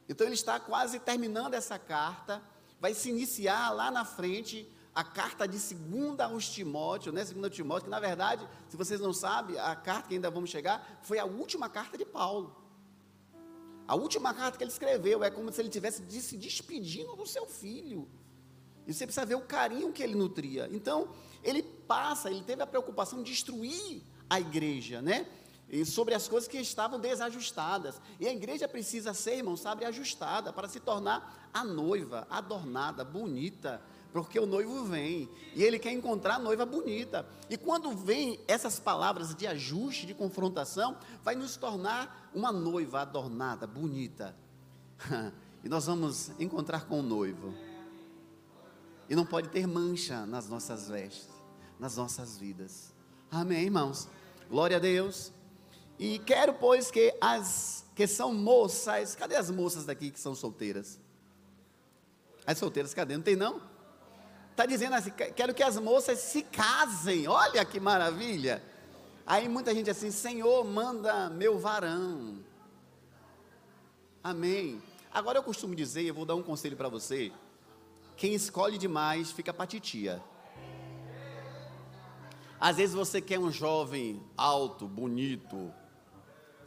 Então ele está quase terminando essa carta, vai se iniciar lá na frente a carta de segunda aos Timóteo, né? Segunda Timóteo, que na verdade, se vocês não sabem, a carta que ainda vamos chegar, foi a última carta de Paulo. A última carta que ele escreveu é como se ele tivesse se despedindo do seu filho. E você precisa ver o carinho que ele nutria. Então, ele passa, ele teve a preocupação de destruir a igreja, né? E sobre as coisas que estavam desajustadas. E a igreja precisa ser, irmão, sabe, ajustada para se tornar a noiva, adornada, bonita. Porque o noivo vem e ele quer encontrar a noiva bonita. E quando vem essas palavras de ajuste, de confrontação, vai nos tornar uma noiva adornada, bonita. E nós vamos encontrar com o noivo. E não pode ter mancha nas nossas vestes, nas nossas vidas. Amém, irmãos? Glória a Deus. E quero, pois, que as que são moças, cadê as moças daqui que são solteiras? As solteiras, cadê? Não tem não? Está dizendo assim, que- quero que as moças se casem. Olha que maravilha. Aí muita gente assim, Senhor, manda meu varão. Amém. Agora eu costumo dizer, eu vou dar um conselho para você. Quem escolhe demais fica para titia. Às vezes você quer um jovem alto, bonito,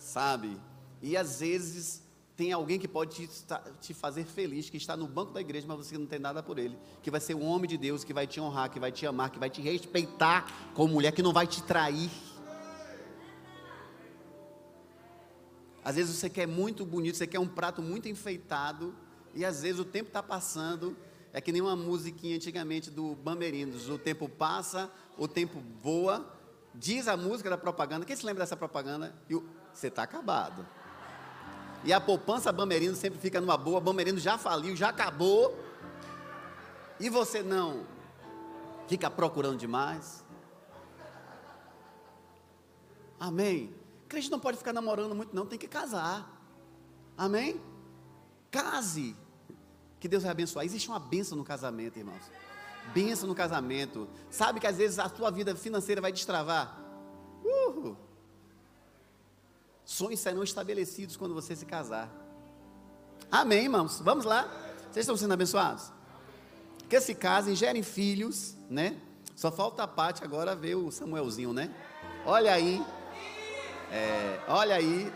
sabe? E às vezes tem alguém que pode te, te fazer feliz, que está no banco da igreja, mas você não tem nada por ele. Que vai ser um homem de Deus, que vai te honrar, que vai te amar, que vai te respeitar como mulher, que não vai te trair. Às vezes você quer muito bonito, você quer um prato muito enfeitado, e às vezes o tempo está passando, é que nem uma musiquinha antigamente do Bamberinos, o tempo passa, o tempo voa, diz a música da propaganda, quem se lembra dessa propaganda? E o- você está acabado. E a poupança Bamberinos sempre fica numa boa, Bamberinos já faliu, já acabou, E você não fica procurando demais? Amém? Crente não pode ficar namorando muito, não, tem que casar. Amém? Case. Que Deus vai abençoar. Existe uma bênção no casamento, irmãos. Bênção no casamento. Sabe que às vezes a sua vida financeira vai destravar. Sonhos serão estabelecidos quando você se casar. Amém, irmãos? Vamos lá? Vocês estão sendo abençoados? Que se casem, gerem filhos, né? Só falta a parte agora ver o Samuelzinho, né? Olha aí. É, olha aí.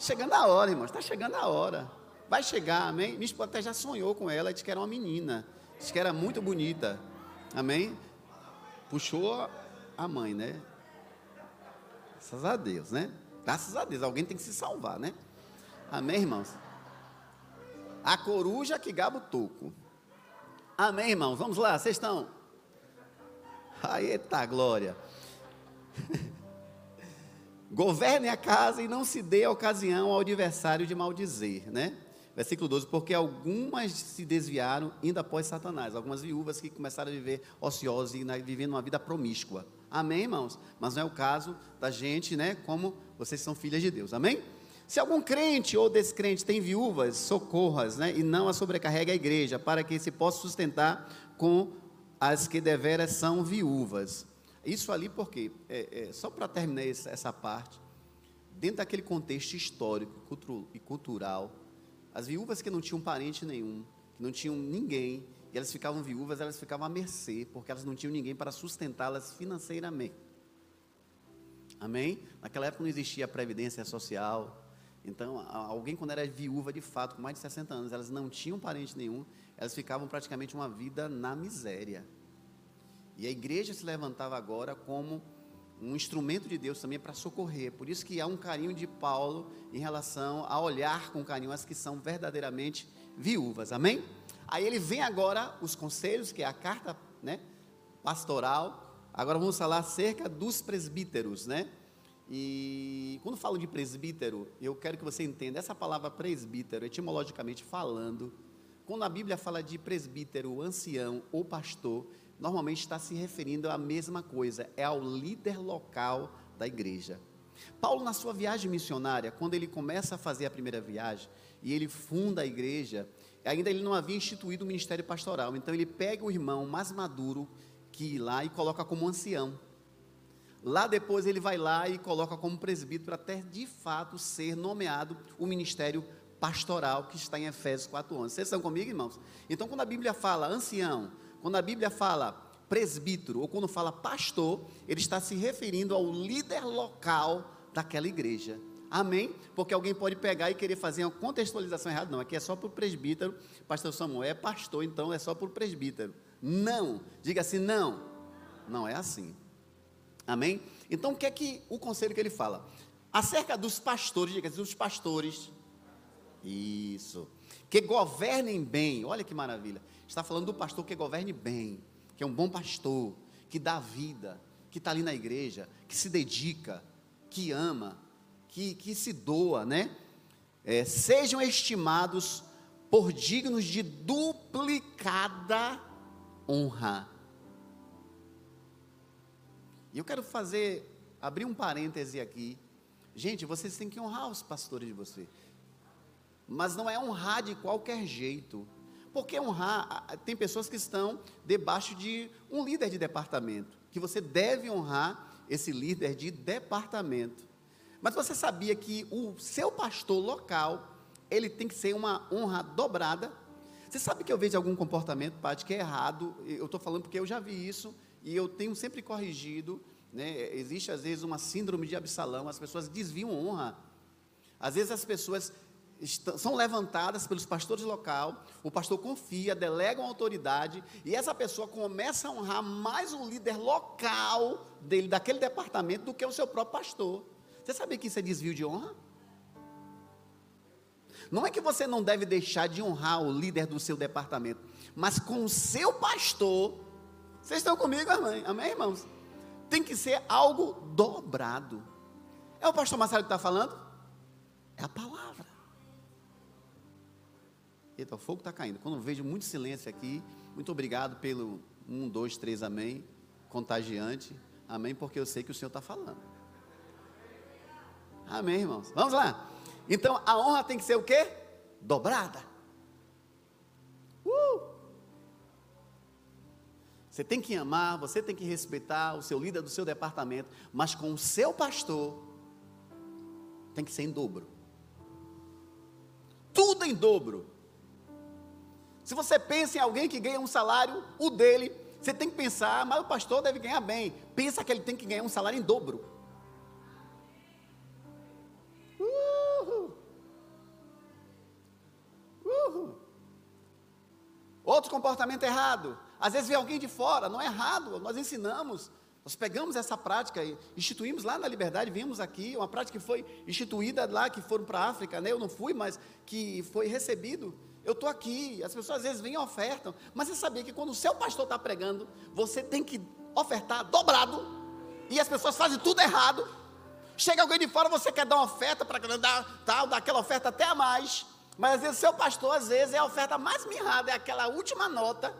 Chegando a hora, irmãos. Está chegando a hora. Vai chegar, amém? Minha esposa até já sonhou com ela, disse que era uma menina. Disse que era muito bonita. Amém? Puxou a mãe, né? Graças a Deus, né? Graças a Deus. Alguém tem que se salvar, né? Amém, irmãos? A coruja que gaba o toco. Amém, irmãos? Vamos lá, vocês estão. Eita glória. Governe a casa e não se dê ocasião ao adversário de maldizer, né? Versículo 12, porque algumas se desviaram indo após Satanás, algumas viúvas que começaram a viver ociosas e vivendo uma vida promíscua. Amém, irmãos? Mas não é o caso da gente, né? Como vocês são filhas de Deus. Amém? Se algum crente ou descrente tem viúvas, socorras, né? E não a sobrecarregue a igreja, para que se possa sustentar com as que deveras são viúvas. Isso ali porque, é, é, só para terminar essa, essa parte, dentro daquele contexto histórico e cultural, as viúvas que não tinham parente nenhum, que não tinham ninguém, e elas ficavam viúvas, elas ficavam à mercê, porque elas não tinham ninguém para sustentá-las financeiramente. Amém? Naquela época não existia previdência social. Então, alguém quando era viúva de fato, com mais de 60 anos, elas não tinham parente nenhum, elas ficavam praticamente uma vida na miséria. E a igreja se levantava agora como um instrumento de Deus também para socorrer. Por isso que há um carinho de Paulo em relação a olhar com carinho as que são verdadeiramente viúvas. Amém? Aí ele vem agora os conselhos, que é a carta, né, pastoral. Agora vamos falar acerca dos presbíteros, né? E quando falo de presbítero, eu quero que você entenda essa palavra presbítero, etimologicamente falando, quando a Bíblia fala de presbítero, ancião ou pastor, normalmente está se referindo à mesma coisa, é ao líder local da igreja. Paulo, na sua viagem missionária, quando ele começa a fazer a primeira viagem e ele funda a igreja, ainda ele não havia instituído o ministério pastoral, então ele pega o irmão mais maduro que ir lá e coloca como ancião. Lá depois ele vai lá e coloca como presbítero até de fato ser nomeado o ministério pastoral que está em Efésios 4:11. Vocês estão comigo, irmãos? Então quando a Bíblia fala ancião, quando a Bíblia fala presbítero ou quando fala pastor, ele está se referindo ao líder local daquela igreja. Amém? Porque alguém pode pegar e querer fazer uma contextualização errada. Não, aqui é só para o presbítero. Pastor Samuel é pastor, então é só para o presbítero. Não. Diga assim, não. Não é assim. Amém? Então o que é que o conselho que ele fala? Acerca dos pastores, diga assim, os pastores. Isso. Que governem bem. Olha que maravilha. Está falando do pastor que governe bem, que é um bom pastor, que dá vida, que está ali na igreja, que se dedica, que ama, que, que se doa, né? É, sejam estimados por dignos de duplicada honra. E eu quero fazer, abrir um parêntese aqui. Gente, vocês têm que honrar os pastores de você. Mas não é honrar de qualquer jeito. Porque honrar, tem pessoas que estão debaixo de um líder de departamento, que você deve honrar esse líder de departamento. Mas você sabia que o seu pastor local, ele tem que ser uma honra dobrada? Você sabe que eu vejo algum comportamento, Pati, que é errado, eu estou falando porque eu já vi isso, e eu tenho sempre corrigido, né? existe às vezes uma síndrome de Absalão, as pessoas desviam honra. Às vezes as pessoas estão, são levantadas pelos pastores local, o pastor confia, delega uma autoridade, e essa pessoa começa a honrar mais o líder local dele, daquele departamento, do que o seu próprio pastor. Você sabia que isso é desvio de honra? Não é que você não deve deixar de honrar o líder do seu departamento, mas com o seu pastor, vocês estão comigo, amém, amém irmãos? Tem que ser algo dobrado. É o pastor Marcelo que está falando? É a palavra. Eita, o fogo está caindo. Quando vejo muito silêncio aqui, muito obrigado pelo um, dois, três, amém. Contagiante. Amém, porque eu sei que o Senhor está falando. Amém, irmãos. Vamos lá. Então a honra tem que ser o quê? Dobrada. Uh! Você tem que amar, você tem que respeitar o seu líder do seu departamento, mas com o seu pastor tem que ser em dobro. Tudo em dobro. Se você pensa em alguém que ganha um salário, o dele, você tem que pensar, mas o pastor deve ganhar bem. Pensa que ele tem que ganhar um salário em dobro. Comportamento errado. Às vezes vem alguém de fora, não é errado, nós ensinamos. Nós pegamos essa prática e instituímos lá na Liberdade, vimos aqui, uma prática que foi instituída lá, que foram para a África, né? eu não fui, mas que foi recebido. Eu estou aqui, as pessoas às vezes vêm e ofertam, mas você sabia que quando o seu pastor está pregando, você tem que ofertar dobrado, e as pessoas fazem tudo errado. Chega alguém de fora, você quer dar uma oferta para dar tal, dar aquela oferta até a mais, mas às vezes seu pastor, às vezes, é a oferta mais mirrada, é aquela última nota.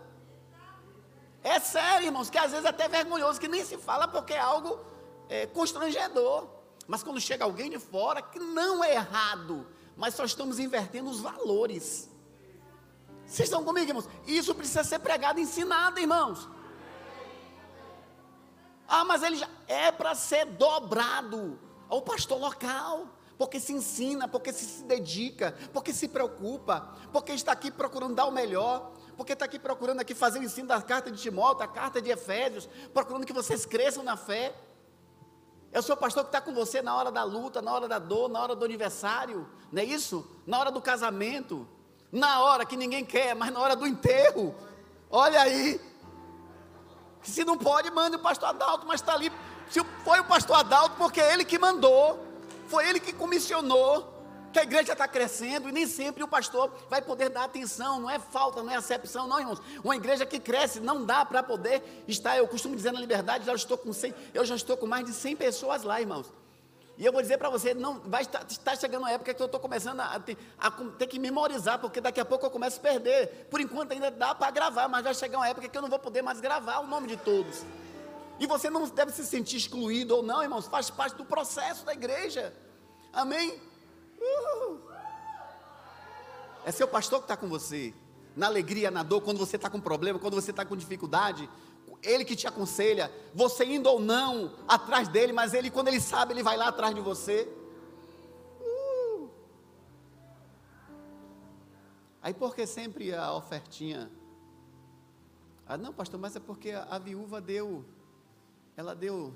É sério, irmãos, que às vezes é até vergonhoso, que nem se fala porque é algo é, constrangedor. Mas quando chega alguém de fora, que não é errado, mas só estamos invertendo os valores. Vocês estão comigo, irmãos? Isso precisa ser pregado ensinado, irmãos. Ah, mas ele já é para ser dobrado ao pastor local, porque se ensina, porque se, dedica, porque se preocupa, porque está aqui procurando dar o melhor, porque está aqui procurando aqui fazer o ensino da carta de Timóteo, a carta de Efésios, procurando que vocês cresçam na fé. É o seu pastor que está com você na hora da luta, na hora da dor, na hora do aniversário, não é isso? Na hora do casamento, na hora que ninguém quer, mas na hora do enterro. Olha aí. Se não pode, mande o pastor Adalto, mas está ali. Se foi o pastor Adalto, porque é ele que mandou, foi ele que comissionou, que a igreja está crescendo e nem sempre o pastor vai poder dar atenção, não é falta, não é acepção, não, irmãos. Uma igreja que cresce não dá para poder estar, eu costumo dizer na liberdade, já estou com 100, eu já estou com mais de 100 pessoas lá, irmãos. E eu vou dizer para você, não vai estar, está chegando uma época que eu estou começando a ter, a ter, que memorizar, porque daqui a pouco eu começo a perder. Por enquanto ainda dá para gravar, mas vai chegar uma época que eu não vou poder mais gravar o nome de todos. E você não deve se sentir excluído ou não, irmãos, faz parte do processo da igreja. Amém? É seu pastor que está com você. Na alegria, na dor, quando você está com problema, quando você está com dificuldade, ele que te aconselha, você indo ou não atrás dele, mas ele, quando ele sabe, ele vai lá atrás de você. Uh. Aí por que sempre a ofertinha? Ah, não, pastor, mas é porque a, a viúva deu, ela deu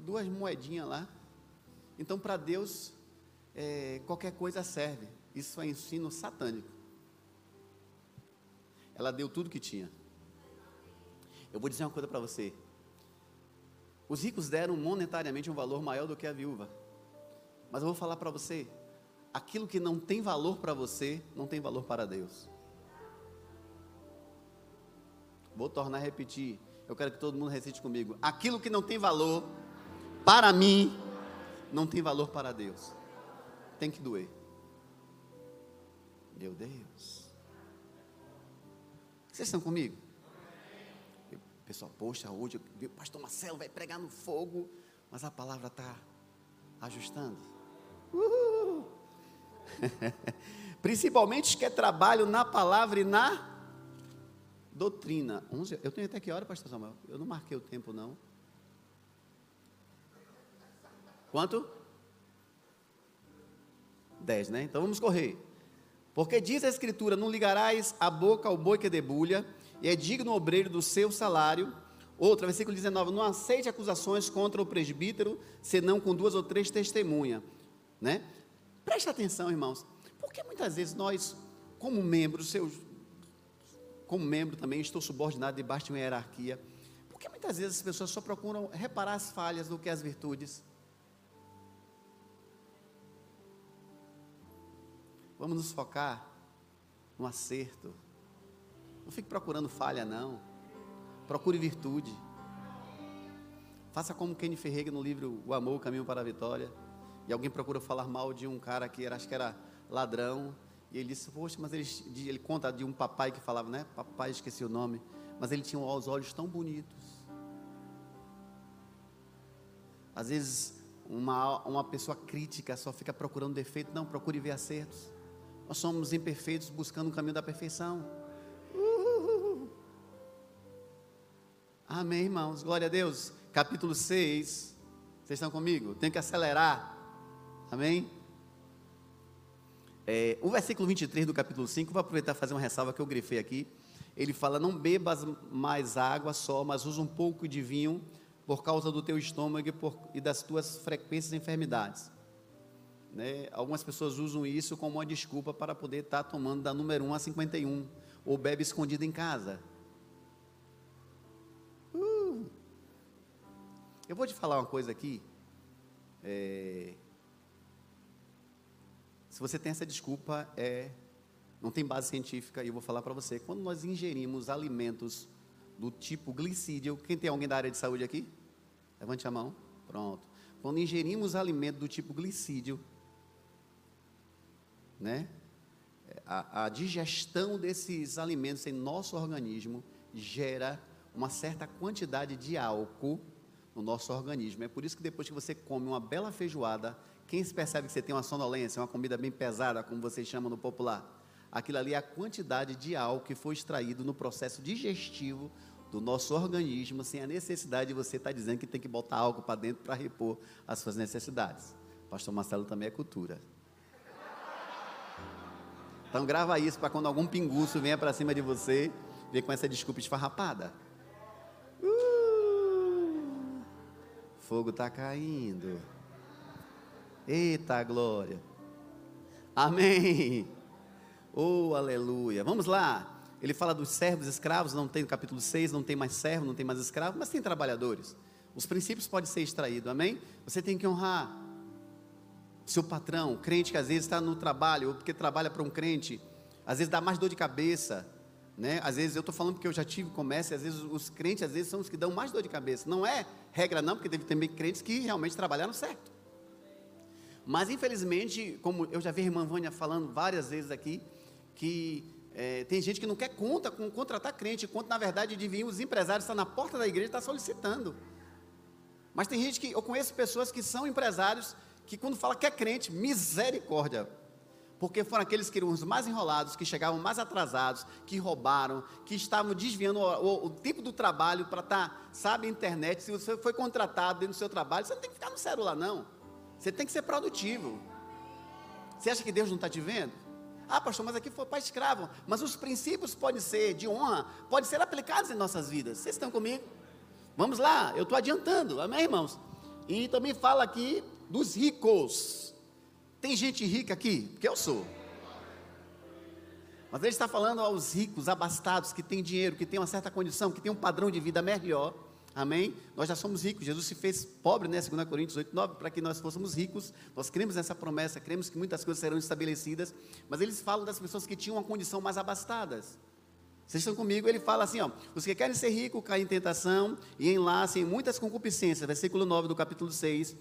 duas moedinhas lá. Então, para Deus, é, qualquer coisa serve. Isso é ensino satânico. Ela deu tudo que tinha. Eu vou dizer uma coisa para você. Os ricos deram monetariamente um valor maior do que a viúva. Mas eu vou falar para você: aquilo que não tem valor para você, não tem valor para Deus. Vou tornar a repetir. Eu quero que todo mundo recite comigo. Aquilo que não tem valor para mim, não tem valor para Deus. Tem que doer. Meu Deus. Vocês estão comigo? pessoal, poxa, hoje o pastor Marcelo vai pregar no fogo, mas a palavra está ajustando. Principalmente que é trabalho na palavra e na doutrina. 11, eu tenho até que hora, pastor Samuel? Eu não marquei o tempo, não. Quanto? 10, né? Então vamos correr. Porque diz a Escritura: Não ligarás a boca ao boi que debulha, e é digno obreiro do seu salário. Outra, versículo 19: Não aceite acusações contra o presbítero, senão com duas ou três testemunhas. Né? Preste atenção, irmãos, porque muitas vezes nós, como membros, seus, como membro também, estou subordinado debaixo de uma hierarquia. Porque muitas vezes as pessoas só procuram reparar as falhas do que as virtudes. Vamos nos focar no acerto. Não fique procurando falha, não. Procure virtude. Faça como Kenny Ferreira no livro O Amor, o Caminho para a Vitória. E alguém procura falar mal de um cara que era, acho que era ladrão. E ele disse, poxa, mas ele, ele conta de um papai que falava, né? Papai, esqueci o nome. Mas ele tinha os olhos tão bonitos. Às vezes, uma, uma pessoa crítica só fica procurando defeito. Não, procure ver acertos. Nós somos imperfeitos buscando o caminho da perfeição. Uhul. Amém, irmãos. Glória a Deus. Capítulo 6. Vocês estão comigo? Tem que acelerar. Amém? É, o versículo 23 do capítulo 5, vou aproveitar e fazer uma ressalva que eu grifei aqui. Ele fala: Não bebas mais água só, mas usa um pouco de vinho por causa do teu estômago e, por, e das tuas frequências enfermidades. Né? Algumas pessoas usam isso como uma desculpa para poder estar tá tomando da número 1 a 51, ou bebe escondido em casa. Uh. Eu vou te falar uma coisa aqui. É, se você tem essa desculpa, é, não tem base científica, e eu vou falar para você. Quando nós ingerimos alimentos do tipo glicídio, quem tem alguém da área de saúde aqui? Levante a mão. Pronto. Quando ingerimos alimento do tipo glicídio, né? A, a, digestão desses alimentos em nosso organismo gera uma certa quantidade de álcool no nosso organismo. É por isso que depois que você come uma bela feijoada, quem se percebe que você tem uma sonolência, uma comida bem pesada, como vocês chamam no popular, aquilo ali é a quantidade de álcool que foi extraído no processo digestivo do nosso organismo sem a necessidade de você estar tá dizendo que tem que botar álcool para dentro para repor as suas necessidades. Pastor Marcelo também é cultura. Então grava isso para quando algum pinguço venha para cima de você, ver com essa desculpa esfarrapada. Uh, fogo está caindo. Eita glória. Amém. Oh, aleluia. Vamos lá. Ele fala dos servos escravos, não tem no capítulo 6, não tem mais servo, não tem mais escravo, mas tem trabalhadores. Os princípios podem ser extraídos, amém? Você tem que honrar seu patrão, crente que às vezes está no trabalho, ou porque trabalha para um crente, às vezes dá mais dor de cabeça, né? Às vezes eu estou falando porque eu já tive comércio, às vezes os crentes às vezes são os que dão mais dor de cabeça. Não é regra não, porque deve ter crentes que realmente trabalharam certo. Mas infelizmente, como eu já vi a irmã Vânia falando várias vezes aqui, que é, tem gente que não quer conta com contratar crente, quando na verdade deviam os empresários estar na porta da igreja e estar solicitando. Mas tem gente que eu conheço pessoas que são empresários que quando fala que é crente, misericórdia. Porque foram aqueles que eram os mais enrolados, que chegavam mais atrasados, que roubaram, que estavam desviando o, o, o tempo do trabalho para estar, tá, sabe, internet. Se você foi contratado dentro do seu trabalho, você não tem que ficar no celular, não. Você tem que ser produtivo. Você acha que Deus não está te vendo? Ah, pastor, mas aqui foi para escravo. Mas os princípios podem ser de honra, podem ser aplicados em nossas vidas. Vocês estão comigo? Vamos lá, eu estou adiantando, amém, irmãos? E também fala aqui dos ricos. Tem gente rica aqui? Porque eu sou. Mas ele está falando aos ricos, abastados, que têm dinheiro, que têm uma certa condição, que têm um padrão de vida melhor. Amém? Nós já somos ricos. Jesus se fez pobre, né? 2 Coríntios 8, 9, para que nós fôssemos ricos. Nós cremos nessa promessa, cremos que muitas coisas serão estabelecidas. Mas eles falam das pessoas que tinham uma condição mais abastadas. Vocês estão comigo? Ele fala assim: ó, os que querem ser ricos caem em tentação e enlacem muitas concupiscências. Versículo 9 do capítulo 6.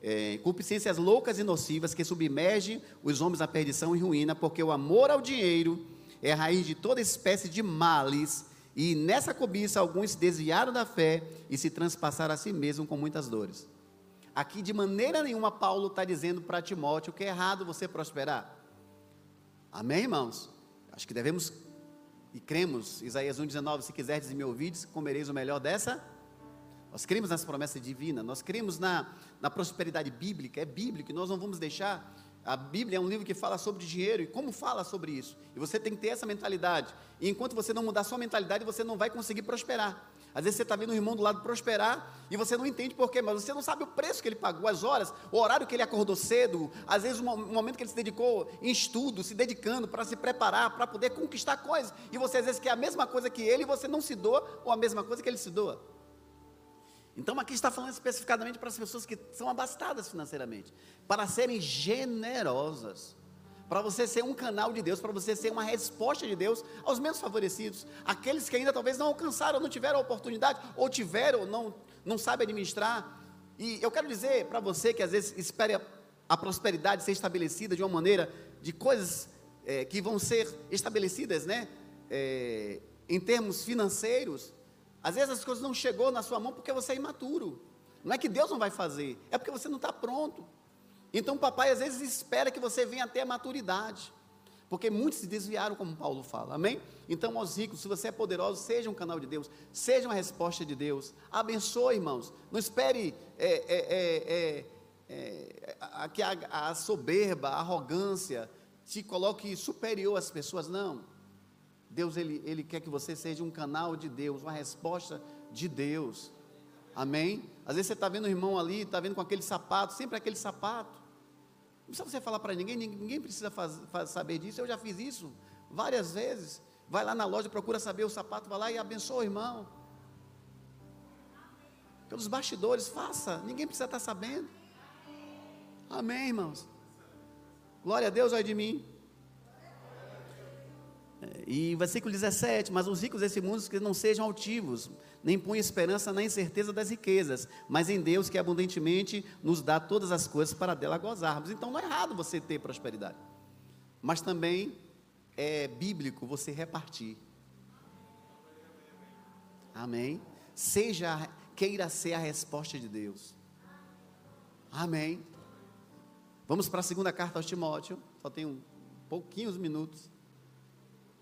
É, concupiscências loucas e nocivas que submergem os homens à perdição e ruína, porque o amor ao dinheiro é a raiz de toda espécie de males e nessa cobiça, alguns desviaram da fé e se transpassaram a si mesmos com muitas dores. Aqui, de maneira nenhuma, Paulo está dizendo para Timóteo que é errado você prosperar. Amém, irmãos? Acho que devemos e cremos, Isaías 1,19: Se quiserdes me ouvir, comereis o melhor dessa. Nós cremos nas promessas divinas, nós cremos na, na prosperidade bíblica, é bíblico, nós não vamos deixar a Bíblia é um livro que fala sobre dinheiro e como fala sobre isso. E você tem que ter essa mentalidade. E enquanto você não mudar sua mentalidade, você não vai conseguir prosperar. Às vezes você está vendo o irmão do lado prosperar e você não entende por quê, mas você não sabe o preço que ele pagou, as horas, o horário que ele acordou cedo, às vezes o momento que ele se dedicou em estudo, se dedicando para se preparar, para poder conquistar coisas. E você às vezes quer a mesma coisa que ele e você não se doa, ou a mesma coisa que ele se doa. Então aqui está falando especificadamente para as pessoas que são abastadas financeiramente, para serem generosas, para você ser um canal de Deus, para você ser uma resposta de Deus aos menos favorecidos, aqueles que ainda talvez não alcançaram, não tiveram a oportunidade, ou tiveram, não, não sabem administrar. E eu quero dizer para você que às vezes espera a prosperidade ser estabelecida de uma maneira de coisas é, que vão ser estabelecidas, né? é, em termos financeiros, às vezes as coisas não chegou na sua mão porque você é imaturo. Não é que Deus não vai fazer, é porque você não está pronto. Então o papai às vezes espera que você venha até a maturidade. Porque muitos se desviaram, como Paulo fala, amém? Então, aos ricos, se você é poderoso, seja um canal de Deus, seja uma resposta de Deus, abençoe, irmãos. Não espere é, é, é, é, é que a, a soberba, a arrogância te coloque superior às pessoas, não. Deus, ele, ele quer que você seja um canal de Deus, uma resposta de Deus, amém? Às vezes você está vendo o irmão ali, está vendo com aquele sapato, sempre aquele sapato. Não precisa você falar para ninguém, ninguém precisa faz, faz, saber disso. Eu já fiz isso várias vezes. Vai lá na loja, procura saber o sapato, vai lá e abençoa o irmão. Pelos bastidores, faça, ninguém precisa estar sabendo. Amém, irmãos. Glória a Deus, ai de mim. E versículo 17: Mas os ricos desse mundo que não sejam altivos, nem põe esperança na incerteza das riquezas, mas em Deus que abundantemente nos dá todas as coisas para dela gozarmos. Então não é errado você ter prosperidade, mas também é bíblico você repartir. Amém? Seja, queira ser a resposta de Deus. Amém. Vamos para a segunda carta aos Timóteo, só tenho pouquinhos minutos.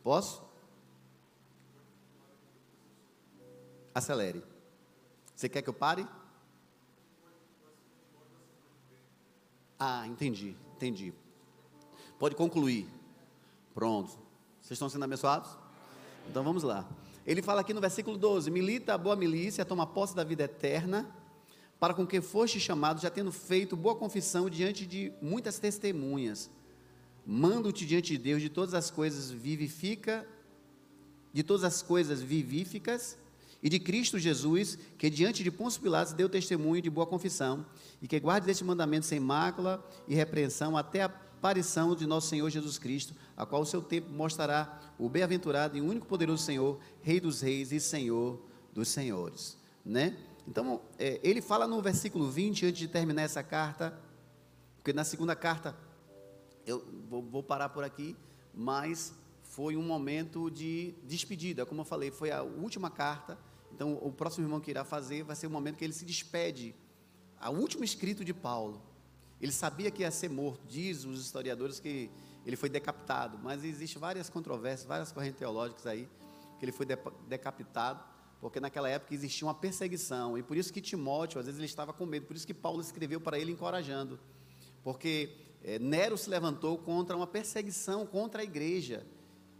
Posso? Acelere. Você quer que eu pare? Ah, entendi, entendi. Pode concluir. Pronto. Vocês estão sendo abençoados? Então vamos lá. Ele fala aqui no versículo 12: Milita a boa milícia, toma posse da vida eterna, para com que foste chamado, já tendo feito boa confissão diante de muitas testemunhas. Mando-te diante de Deus de todas as coisas vivifica, de todas as coisas vivíficas e de Cristo Jesus, que diante de Pôncio Pilatos deu testemunho de boa confissão, e que guarde deste mandamento sem mácula e repreensão até a aparição de nosso Senhor Jesus Cristo, a qual o seu tempo mostrará o bem-aventurado e único poderoso Senhor, Rei dos reis e Senhor dos senhores, né? Então, é, ele fala no versículo 20, antes de terminar essa carta, porque na segunda carta, eu vou, vou parar por aqui, mas foi um momento de despedida, como eu falei, foi a última carta, então, o próximo irmão que irá fazer vai ser o momento que ele se despede. O último escrito de Paulo. Ele sabia que ia ser morto. Diz os historiadores que ele foi decapitado. Mas existem várias controvérsias, várias correntes teológicas aí, que ele foi decapitado, porque naquela época existia uma perseguição. E por isso que Timóteo, às vezes, ele estava com medo. Por isso que Paulo escreveu para ele encorajando. Porque é, Nero se levantou contra uma perseguição contra a igreja.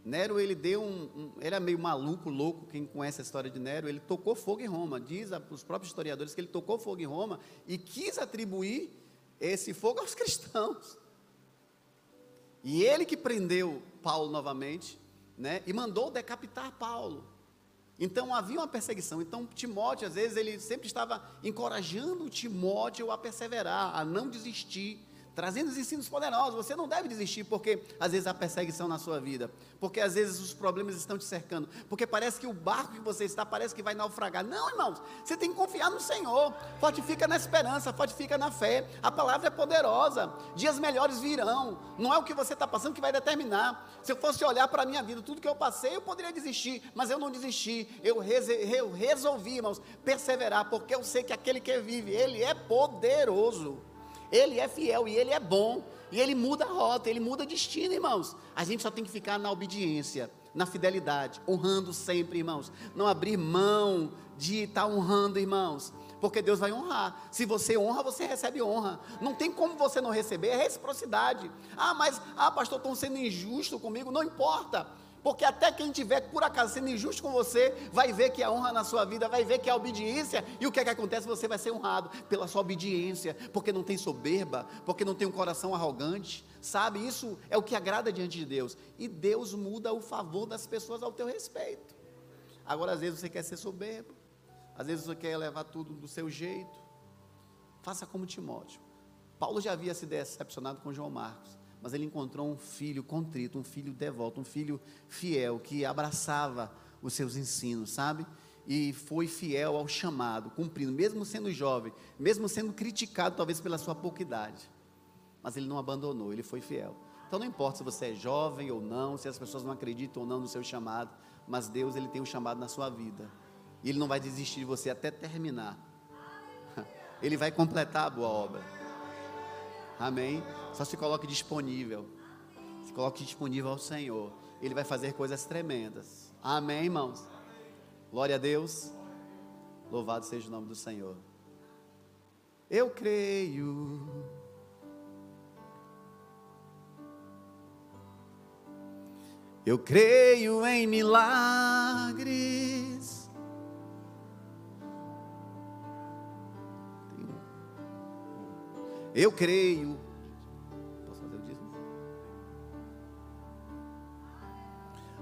Nero, ele deu um, um, era meio maluco, louco, quem conhece a história de Nero, ele tocou fogo em Roma. Diz a, os próprios historiadores que ele tocou fogo em Roma e quis atribuir esse fogo aos cristãos. E ele que prendeu Paulo novamente, né, e mandou decapitar Paulo. Então havia uma perseguição. Então Timóteo, às vezes, ele sempre estava encorajando Timóteo a perseverar, a não desistir trazendo os ensinos poderosos. Você não deve desistir porque às vezes há perseguição na sua vida, porque às vezes os problemas estão te cercando, porque parece que o barco que você está parece que vai naufragar. Não, irmãos, você tem que confiar no Senhor. Fortifica na esperança, fortifica na fé. A palavra é poderosa. Dias melhores virão. Não é o que você está passando que vai determinar. Se eu fosse olhar para a minha vida, tudo que eu passei, eu poderia desistir, mas eu não desisti. Eu, eu resolvi, irmãos, perseverar, porque eu sei que aquele que vive, ele é poderoso. Ele é fiel e ele é bom. E ele muda a rota, ele muda destino, irmãos. A gente só tem que ficar na obediência, na fidelidade, honrando sempre, irmãos. Não abrir mão de estar tá honrando, irmãos. Porque Deus vai honrar. Se você honra, você recebe honra. Não tem como você não receber, é reciprocidade. Ah, mas, ah, pastor, estão sendo injusto comigo. Não importa. Porque até quem tiver por acaso sendo injusto com você, vai ver que a honra na sua vida, vai ver que a obediência, e o que é que acontece? Você vai ser honrado pela sua obediência, porque não tem soberba, porque não tem um coração arrogante, sabe? Isso é o que agrada diante de Deus. E Deus muda o favor das pessoas ao teu respeito. Agora, às vezes você quer ser soberbo, às vezes você quer levar tudo do seu jeito. Faça como Timóteo. Paulo já havia se decepcionado com João Marcos mas ele encontrou um filho contrito, um filho devoto, um filho fiel, que abraçava os seus ensinos, sabe? E foi fiel ao chamado, cumprindo, mesmo sendo jovem, mesmo sendo criticado talvez pela sua pouca idade. Mas ele não abandonou, ele foi fiel. Então não importa se você é jovem ou não, se as pessoas não acreditam ou não no seu chamado, mas Deus ele tem um chamado na sua vida. E ele não vai desistir de você até terminar. Ele vai completar a boa obra. Amém? Só se coloque disponível. Se coloque disponível ao Senhor. Ele vai fazer coisas tremendas. Amém, irmãos? Glória a Deus. Louvado seja o nome do Senhor. Eu creio. Eu creio em milagres. Eu creio. Posso fazer o dízimo?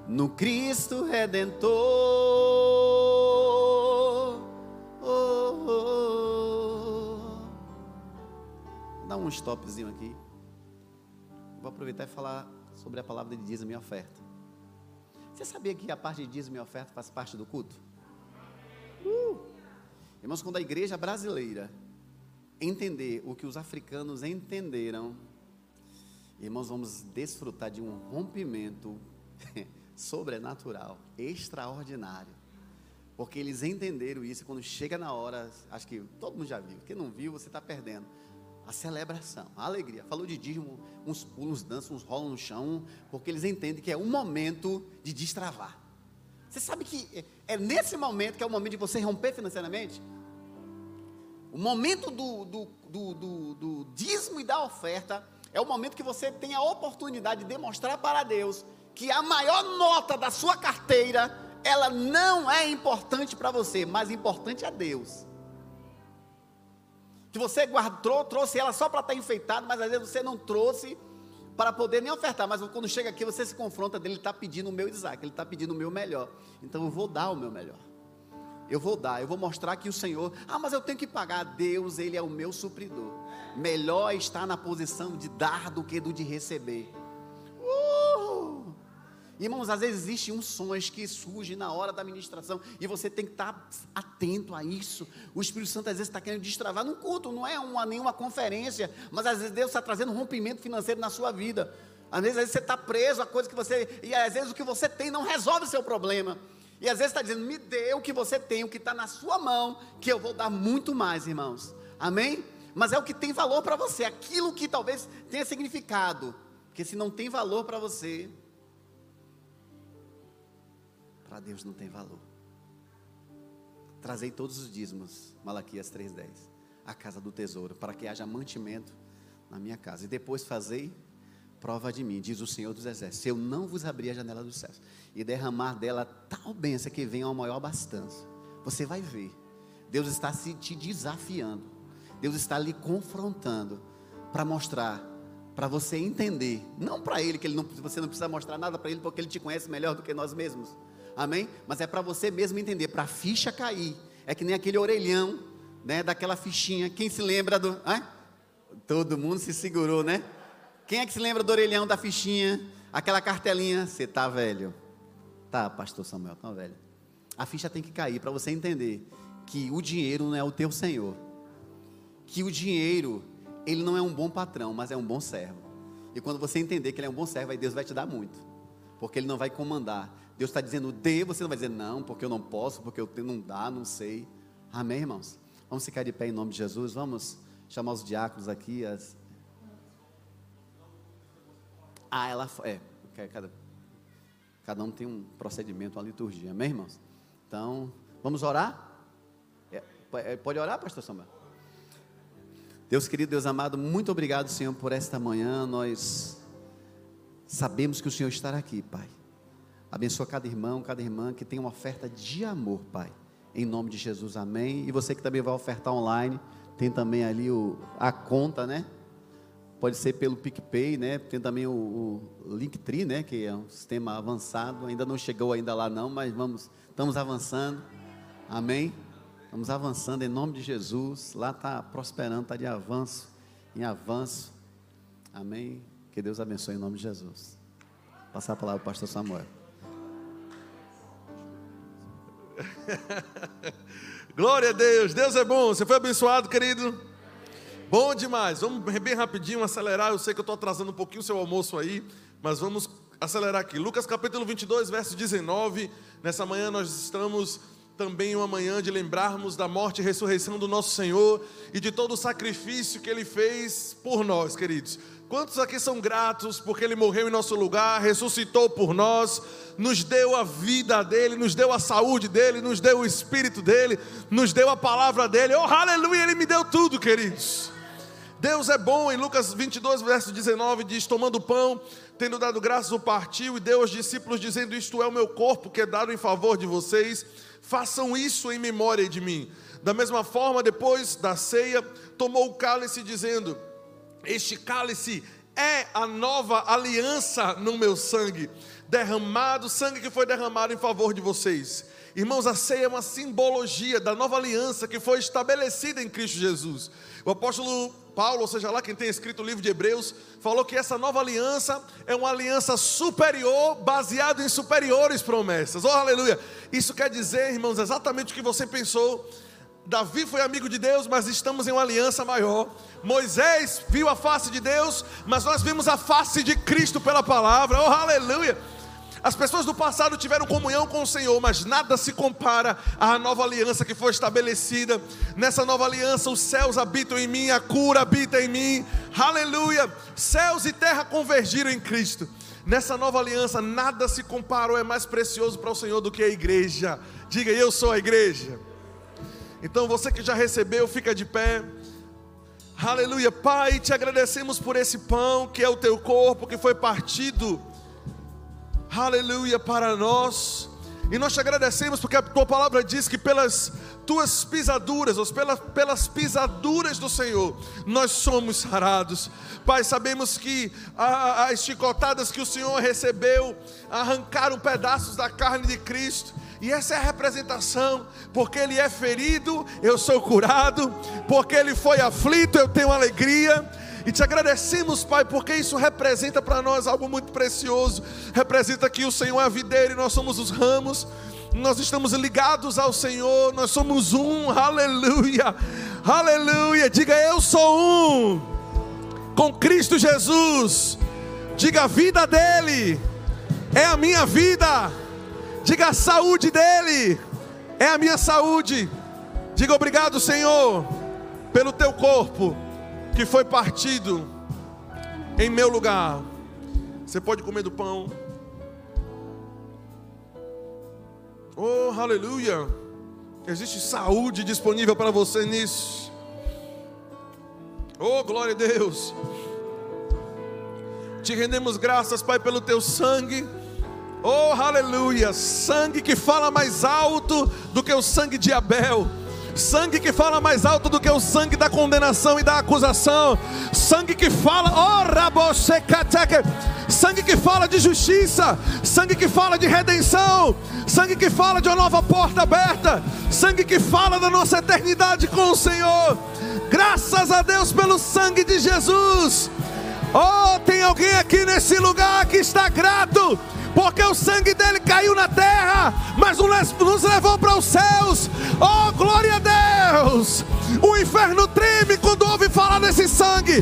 No Cristo Redentor. Oh, oh, oh. Dá um stopzinho aqui. Vou aproveitar e falar sobre a palavra de dízimo e oferta. Você sabia que a parte de dízimo e oferta faz parte do culto? Uh! Irmãos, quando a igreja brasileira entender o que os africanos entenderam, irmãos, vamos desfrutar de um rompimento sobrenatural, extraordinário. Porque eles entenderam isso e quando chega na hora, acho que todo mundo já viu. Quem não viu, você está perdendo. A celebração, a alegria. Falou de dízimo, uns pulam, uns dançam, uns rolam no chão, porque eles entendem que é um momento de destravar. Você sabe que é- é nesse momento que é o momento de você romper financeiramente? O momento do, do, do, do, do dízimo e da oferta é o momento que você tem a oportunidade de demonstrar para Deus que a maior nota da sua carteira, ela não é importante para você, mas importante a Deus. Que você guardou, trouxe ela só para estar enfeitado, mas às vezes você não trouxe para poder nem ofertar. Mas quando chega aqui, você se confronta dele, ele está pedindo o meu Isaac, ele está pedindo o meu melhor. Então eu vou dar o meu melhor. Eu vou dar, eu vou mostrar que o Senhor, ah, mas eu tenho que pagar. Deus, Ele é o meu supridor. Melhor estar na posição de dar do que do de receber. Uh! Irmãos, às vezes existem uns sons que surgem na hora da ministração e você tem que estar atento a isso. O Espírito Santo às vezes está querendo destravar num culto, não é uma, nenhuma conferência, mas às vezes Deus está trazendo um rompimento financeiro na sua vida. Às vezes, às vezes você está preso a coisa que você. E às vezes o que você tem não resolve o seu problema. E às vezes está dizendo, me dê o que você tem, o que está na sua mão, que eu vou dar muito mais, irmãos. Amém? Mas é o que tem valor para você, aquilo que talvez tenha significado. Porque se não tem valor para você, para Deus não tem valor. Trazei todos os dízimos, Malaquias 3,10, a casa do tesouro, para que haja mantimento na minha casa. E depois fazei prova de mim, diz o Senhor dos Exércitos, se eu não vos abrir a janela dos céus e derramar dela tal bênção que venha uma maior abastança, você vai ver. Deus está se te desafiando. Deus está lhe confrontando para mostrar, para você entender, não para ele que ele não, você não precisa mostrar nada para ele porque ele te conhece melhor do que nós mesmos. Amém? Mas é para você mesmo entender, para a ficha cair. É que nem aquele orelhão, né, daquela fichinha. Quem se lembra do, hã? Todo mundo se segurou, né? Quem é que se lembra do orelhão da fichinha? Aquela cartelinha, você tá velho. Tá, pastor Samuel, tá velho. A ficha tem que cair para você entender que o dinheiro não é o teu senhor. Que o dinheiro, ele não é um bom patrão, mas é um bom servo. E quando você entender que ele é um bom servo, aí Deus vai te dar muito. Porque ele não vai comandar. Deus está dizendo dê, você não vai dizer não, porque eu não posso, porque eu não dá, não sei. Amém, irmãos? Vamos ficar de pé em nome de Jesus. Vamos chamar os diáconos aqui. As... Ah, ela. É, porque cada, cada um tem um procedimento, uma liturgia. Amém, irmãos? Então, vamos orar? É, é, pode orar, pastor Samuel? Deus querido, Deus amado, muito obrigado, Senhor, por esta manhã. Nós sabemos que o Senhor está aqui, Pai. Abençoa cada irmão, cada irmã que tem uma oferta de amor, Pai. Em nome de Jesus, amém. E você que também vai ofertar online, tem também ali o, a conta, né? Pode ser pelo PicPay, né? Tem também o, o Linktree, né? Que é um sistema avançado. Ainda não chegou ainda lá não, mas vamos, estamos avançando. Amém. Estamos avançando em nome de Jesus. Lá está prosperando, está de avanço em avanço. Amém. Que Deus abençoe em nome de Jesus. Passar a palavra para o pastor Samuel. Glória a Deus, Deus é bom. Você foi abençoado, querido? Bom demais. Vamos bem rapidinho acelerar. Eu sei que eu estou atrasando um pouquinho o seu almoço aí, mas vamos acelerar aqui. Lucas capítulo 22, verso 19. Nessa manhã nós estamos também uma manhã de lembrarmos da morte e ressurreição do nosso Senhor e de todo o sacrifício que ele fez por nós, queridos. Quantos aqui são gratos porque ele morreu em nosso lugar, ressuscitou por nós, nos deu a vida dele, nos deu a saúde dele, nos deu o espírito dele, nos deu a palavra dele. Oh, aleluia, ele me deu tudo, queridos. Deus é bom, em Lucas 22, verso 19, diz: Tomando pão, tendo dado graças, o partiu e deu aos discípulos, dizendo: Isto é o meu corpo que é dado em favor de vocês, façam isso em memória de mim. Da mesma forma, depois da ceia, tomou o cálice, dizendo: Este cálice é a nova aliança no meu sangue, derramado, sangue que foi derramado em favor de vocês. Irmãos, a ceia é uma simbologia da nova aliança que foi estabelecida em Cristo Jesus. O apóstolo Paulo, ou seja lá quem tem escrito o livro de Hebreus, falou que essa nova aliança é uma aliança superior, baseada em superiores promessas. Oh, aleluia! Isso quer dizer, irmãos, exatamente o que você pensou. Davi foi amigo de Deus, mas estamos em uma aliança maior. Moisés viu a face de Deus, mas nós vimos a face de Cristo pela palavra. Oh, aleluia! As pessoas do passado tiveram comunhão com o Senhor, mas nada se compara à nova aliança que foi estabelecida. Nessa nova aliança, os céus habitam em mim, a cura habita em mim. Aleluia! Céus e terra convergiram em Cristo. Nessa nova aliança, nada se compara ou é mais precioso para o Senhor do que a igreja. Diga, eu sou a igreja. Então, você que já recebeu, fica de pé. Aleluia, Pai, te agradecemos por esse pão que é o teu corpo que foi partido aleluia, para nós. E nós te agradecemos porque a tua palavra diz que pelas tuas pisaduras, ou pelas, pelas pisaduras do Senhor, nós somos sarados. Pai, sabemos que as chicotadas que o Senhor recebeu arrancaram pedaços da carne de Cristo. E essa é a representação, porque Ele é ferido, eu sou curado, porque Ele foi aflito, eu tenho alegria e te agradecemos, Pai, porque isso representa para nós algo muito precioso. Representa que o Senhor é a videira e nós somos os ramos. Nós estamos ligados ao Senhor, nós somos um. Aleluia. Aleluia. Diga eu sou um com Cristo Jesus. Diga a vida dele é a minha vida. Diga a saúde dele é a minha saúde. Diga obrigado, Senhor, pelo teu corpo que foi partido em meu lugar. Você pode comer do pão. Oh, aleluia! Existe saúde disponível para você nisso. Oh, glória a Deus. Te rendemos graças, Pai, pelo teu sangue. Oh, aleluia! Sangue que fala mais alto do que o sangue de Abel sangue que fala mais alto do que o sangue da condenação e da acusação, sangue que fala, oh, sangue que fala de justiça, sangue que fala de redenção, sangue que fala de uma nova porta aberta, sangue que fala da nossa eternidade com o Senhor. Graças a Deus pelo sangue de Jesus. Oh, tem alguém aqui nesse lugar que está grato porque o sangue dele caiu na terra, mas nos levou para os céus. Oh, glória a Deus! O inferno treme quando ouve falar desse sangue,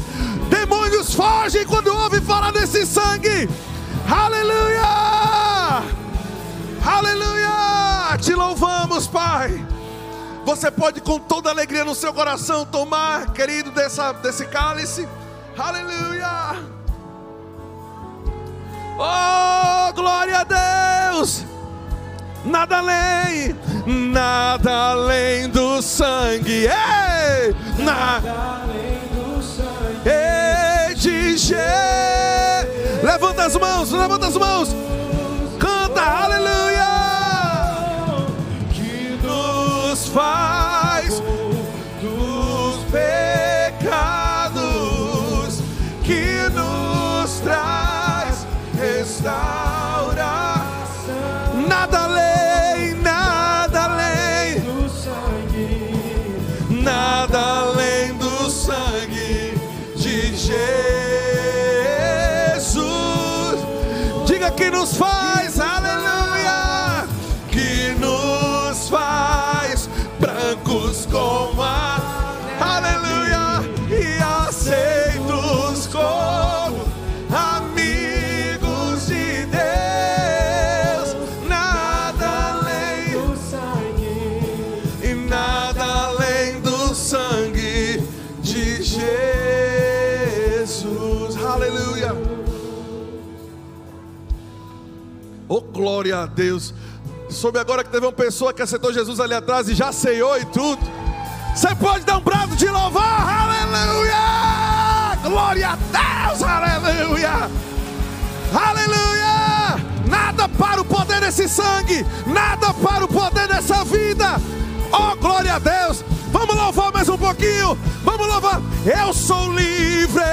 demônios fogem quando ouve falar desse sangue. Aleluia! Aleluia! Te louvamos, Pai. Você pode com toda alegria no seu coração tomar, querido, dessa, desse cálice. Aleluia! Oh, glória a Deus! Nada além, nada além do sangue. Ei, nada além do sangue. Ei, de. Levanta as mãos, levanta as mãos. Canta, aleluia. Que nos faz nos faz, Oh, glória a Deus. Soube agora que teve uma pessoa que aceitou Jesus ali atrás e já ceiou e tudo. Você pode dar um brado de louvor, aleluia! Glória a Deus, aleluia! Aleluia! Nada para o poder desse sangue, nada para o poder dessa vida. Oh, glória a Deus! Vamos louvar mais um pouquinho. Vamos louvar. Eu sou livre.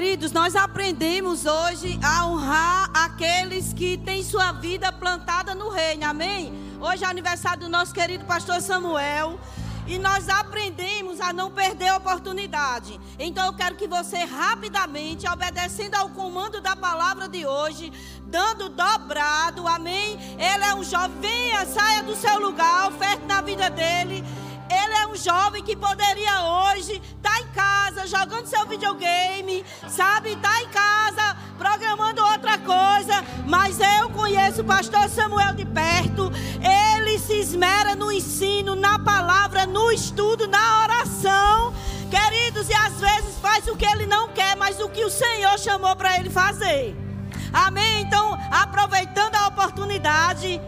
Queridos, nós aprendemos hoje a honrar aqueles que têm sua vida plantada no reino. Amém? Hoje é aniversário do nosso querido pastor Samuel. E nós aprendemos a não perder a oportunidade. Então eu quero que você rapidamente, obedecendo ao comando da palavra de hoje, dando dobrado, amém? Ele é um jovem, venha, saia do seu lugar, oferte na vida dele. Ele é um jovem que poderia hoje estar em casa jogando seu videogame, sabe? Estar em casa programando outra coisa. Mas eu conheço o pastor Samuel de perto. Ele se esmera no ensino, na palavra, no estudo, na oração. Queridos, e às vezes faz o que ele não quer, mas o que o Senhor chamou para ele fazer. Amém? Então, aproveitando a oportunidade.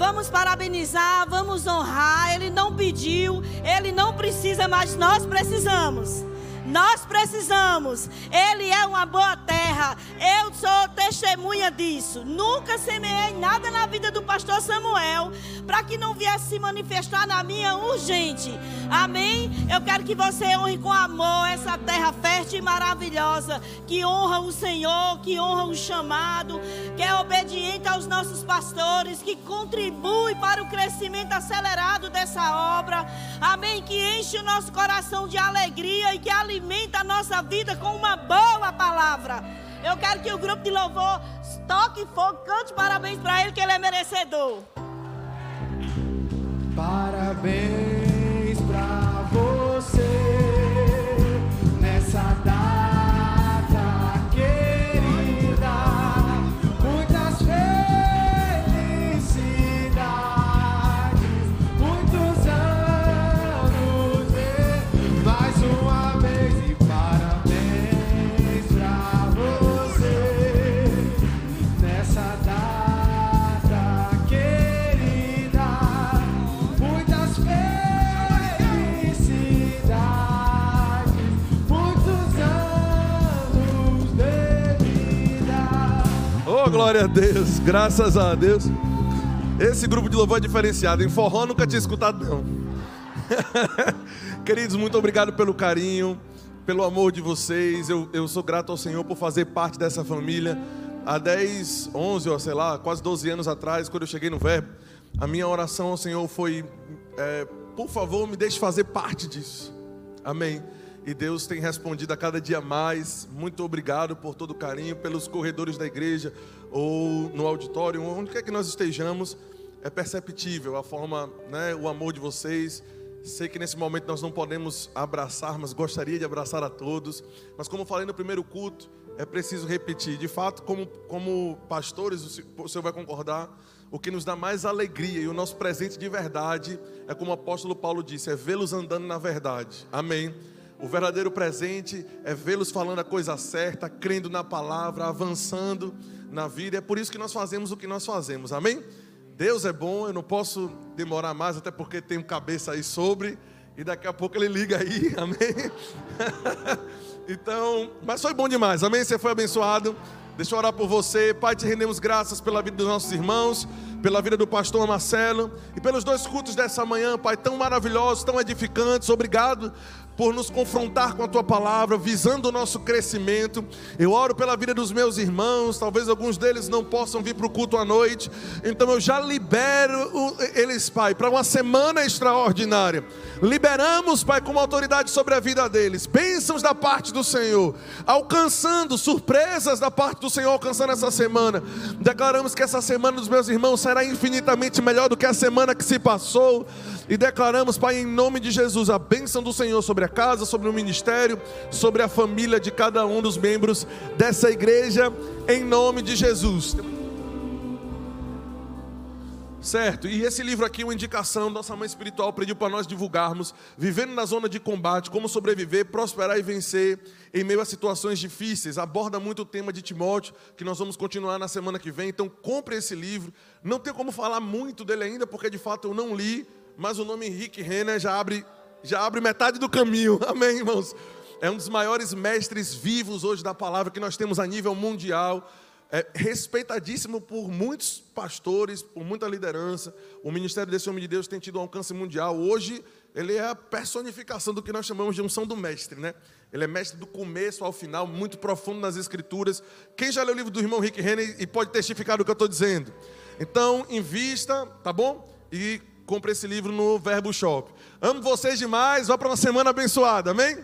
Vamos parabenizar, vamos honrar. Ele não pediu, ele não precisa, mas nós precisamos. Nós precisamos. Ele é uma boa terra. Eu sou testemunha disso. Nunca semeei nada na vida do pastor Samuel para que não viesse se manifestar na minha urgente. Amém? Eu quero que você honre com amor essa terra fértil e maravilhosa que honra o Senhor, que honra o chamado, que é obediente aos nossos pastores, que contribui para o crescimento acelerado dessa obra. Amém? Que enche o nosso coração de alegria e que alimenta a nossa vida com uma boa palavra. Eu quero que o grupo de louvor toque fogo, cante parabéns para ele, que ele é merecedor. Parabéns glória a Deus, graças a Deus. Esse grupo de louvor é diferenciado. Em forró nunca tinha escutado, não. Queridos, muito obrigado pelo carinho, pelo amor de vocês. Eu, eu sou grato ao Senhor por fazer parte dessa família. Há 10, 11, ou sei lá, quase 12 anos atrás, quando eu cheguei no Verbo, a minha oração ao Senhor foi: é, por favor, me deixe fazer parte disso. Amém. E Deus tem respondido a cada dia mais. Muito obrigado por todo o carinho, pelos corredores da igreja ou no auditório, onde quer que nós estejamos, é perceptível a forma, né, o amor de vocês. Sei que nesse momento nós não podemos abraçar, mas gostaria de abraçar a todos. Mas como falei no primeiro culto, é preciso repetir. De fato, como, como pastores, o senhor vai concordar, o que nos dá mais alegria e o nosso presente de verdade é como o apóstolo Paulo disse, é vê-los andando na verdade. Amém. O verdadeiro presente é vê-los falando a coisa certa, crendo na palavra, avançando na vida. É por isso que nós fazemos o que nós fazemos. Amém? Deus é bom, eu não posso demorar mais, até porque tenho cabeça aí sobre, e daqui a pouco ele liga aí, amém? então, mas foi bom demais, amém? Você foi abençoado. Deixa eu orar por você. Pai, te rendemos graças pela vida dos nossos irmãos, pela vida do pastor Marcelo e pelos dois cultos dessa manhã, Pai, tão maravilhosos, tão edificantes. Obrigado por nos confrontar com a tua palavra, visando o nosso crescimento. Eu oro pela vida dos meus irmãos, talvez alguns deles não possam vir para o culto à noite, então eu já libero eles, Pai, para uma semana extraordinária. Liberamos, Pai, como autoridade sobre a vida deles, bênçãos da parte do Senhor, alcançando surpresas da parte do Senhor, alcançando essa semana. Declaramos que essa semana dos meus irmãos será infinitamente melhor do que a semana que se passou. E declaramos, Pai, em nome de Jesus, a bênção do Senhor sobre a casa, sobre o ministério, sobre a família de cada um dos membros dessa igreja, em nome de Jesus. Certo, e esse livro aqui é uma indicação, nossa mãe espiritual pediu para nós divulgarmos, vivendo na zona de combate, como sobreviver, prosperar e vencer em meio a situações difíceis. Aborda muito o tema de Timóteo, que nós vamos continuar na semana que vem. Então, compre esse livro. Não tenho como falar muito dele ainda, porque de fato eu não li, mas o nome Henrique Renner já abre, já abre metade do caminho. Amém, irmãos? É um dos maiores mestres vivos hoje da palavra que nós temos a nível mundial. É respeitadíssimo por muitos pastores, por muita liderança. O ministério desse homem de Deus tem tido um alcance mundial. Hoje, ele é a personificação do que nós chamamos de unção do mestre, né? Ele é mestre do começo ao final, muito profundo nas escrituras. Quem já leu o livro do irmão Rick Renner e pode testificar do que eu estou dizendo? Então, invista, tá bom? E compre esse livro no Verbo Shop. Amo vocês demais, vá para uma semana abençoada, amém?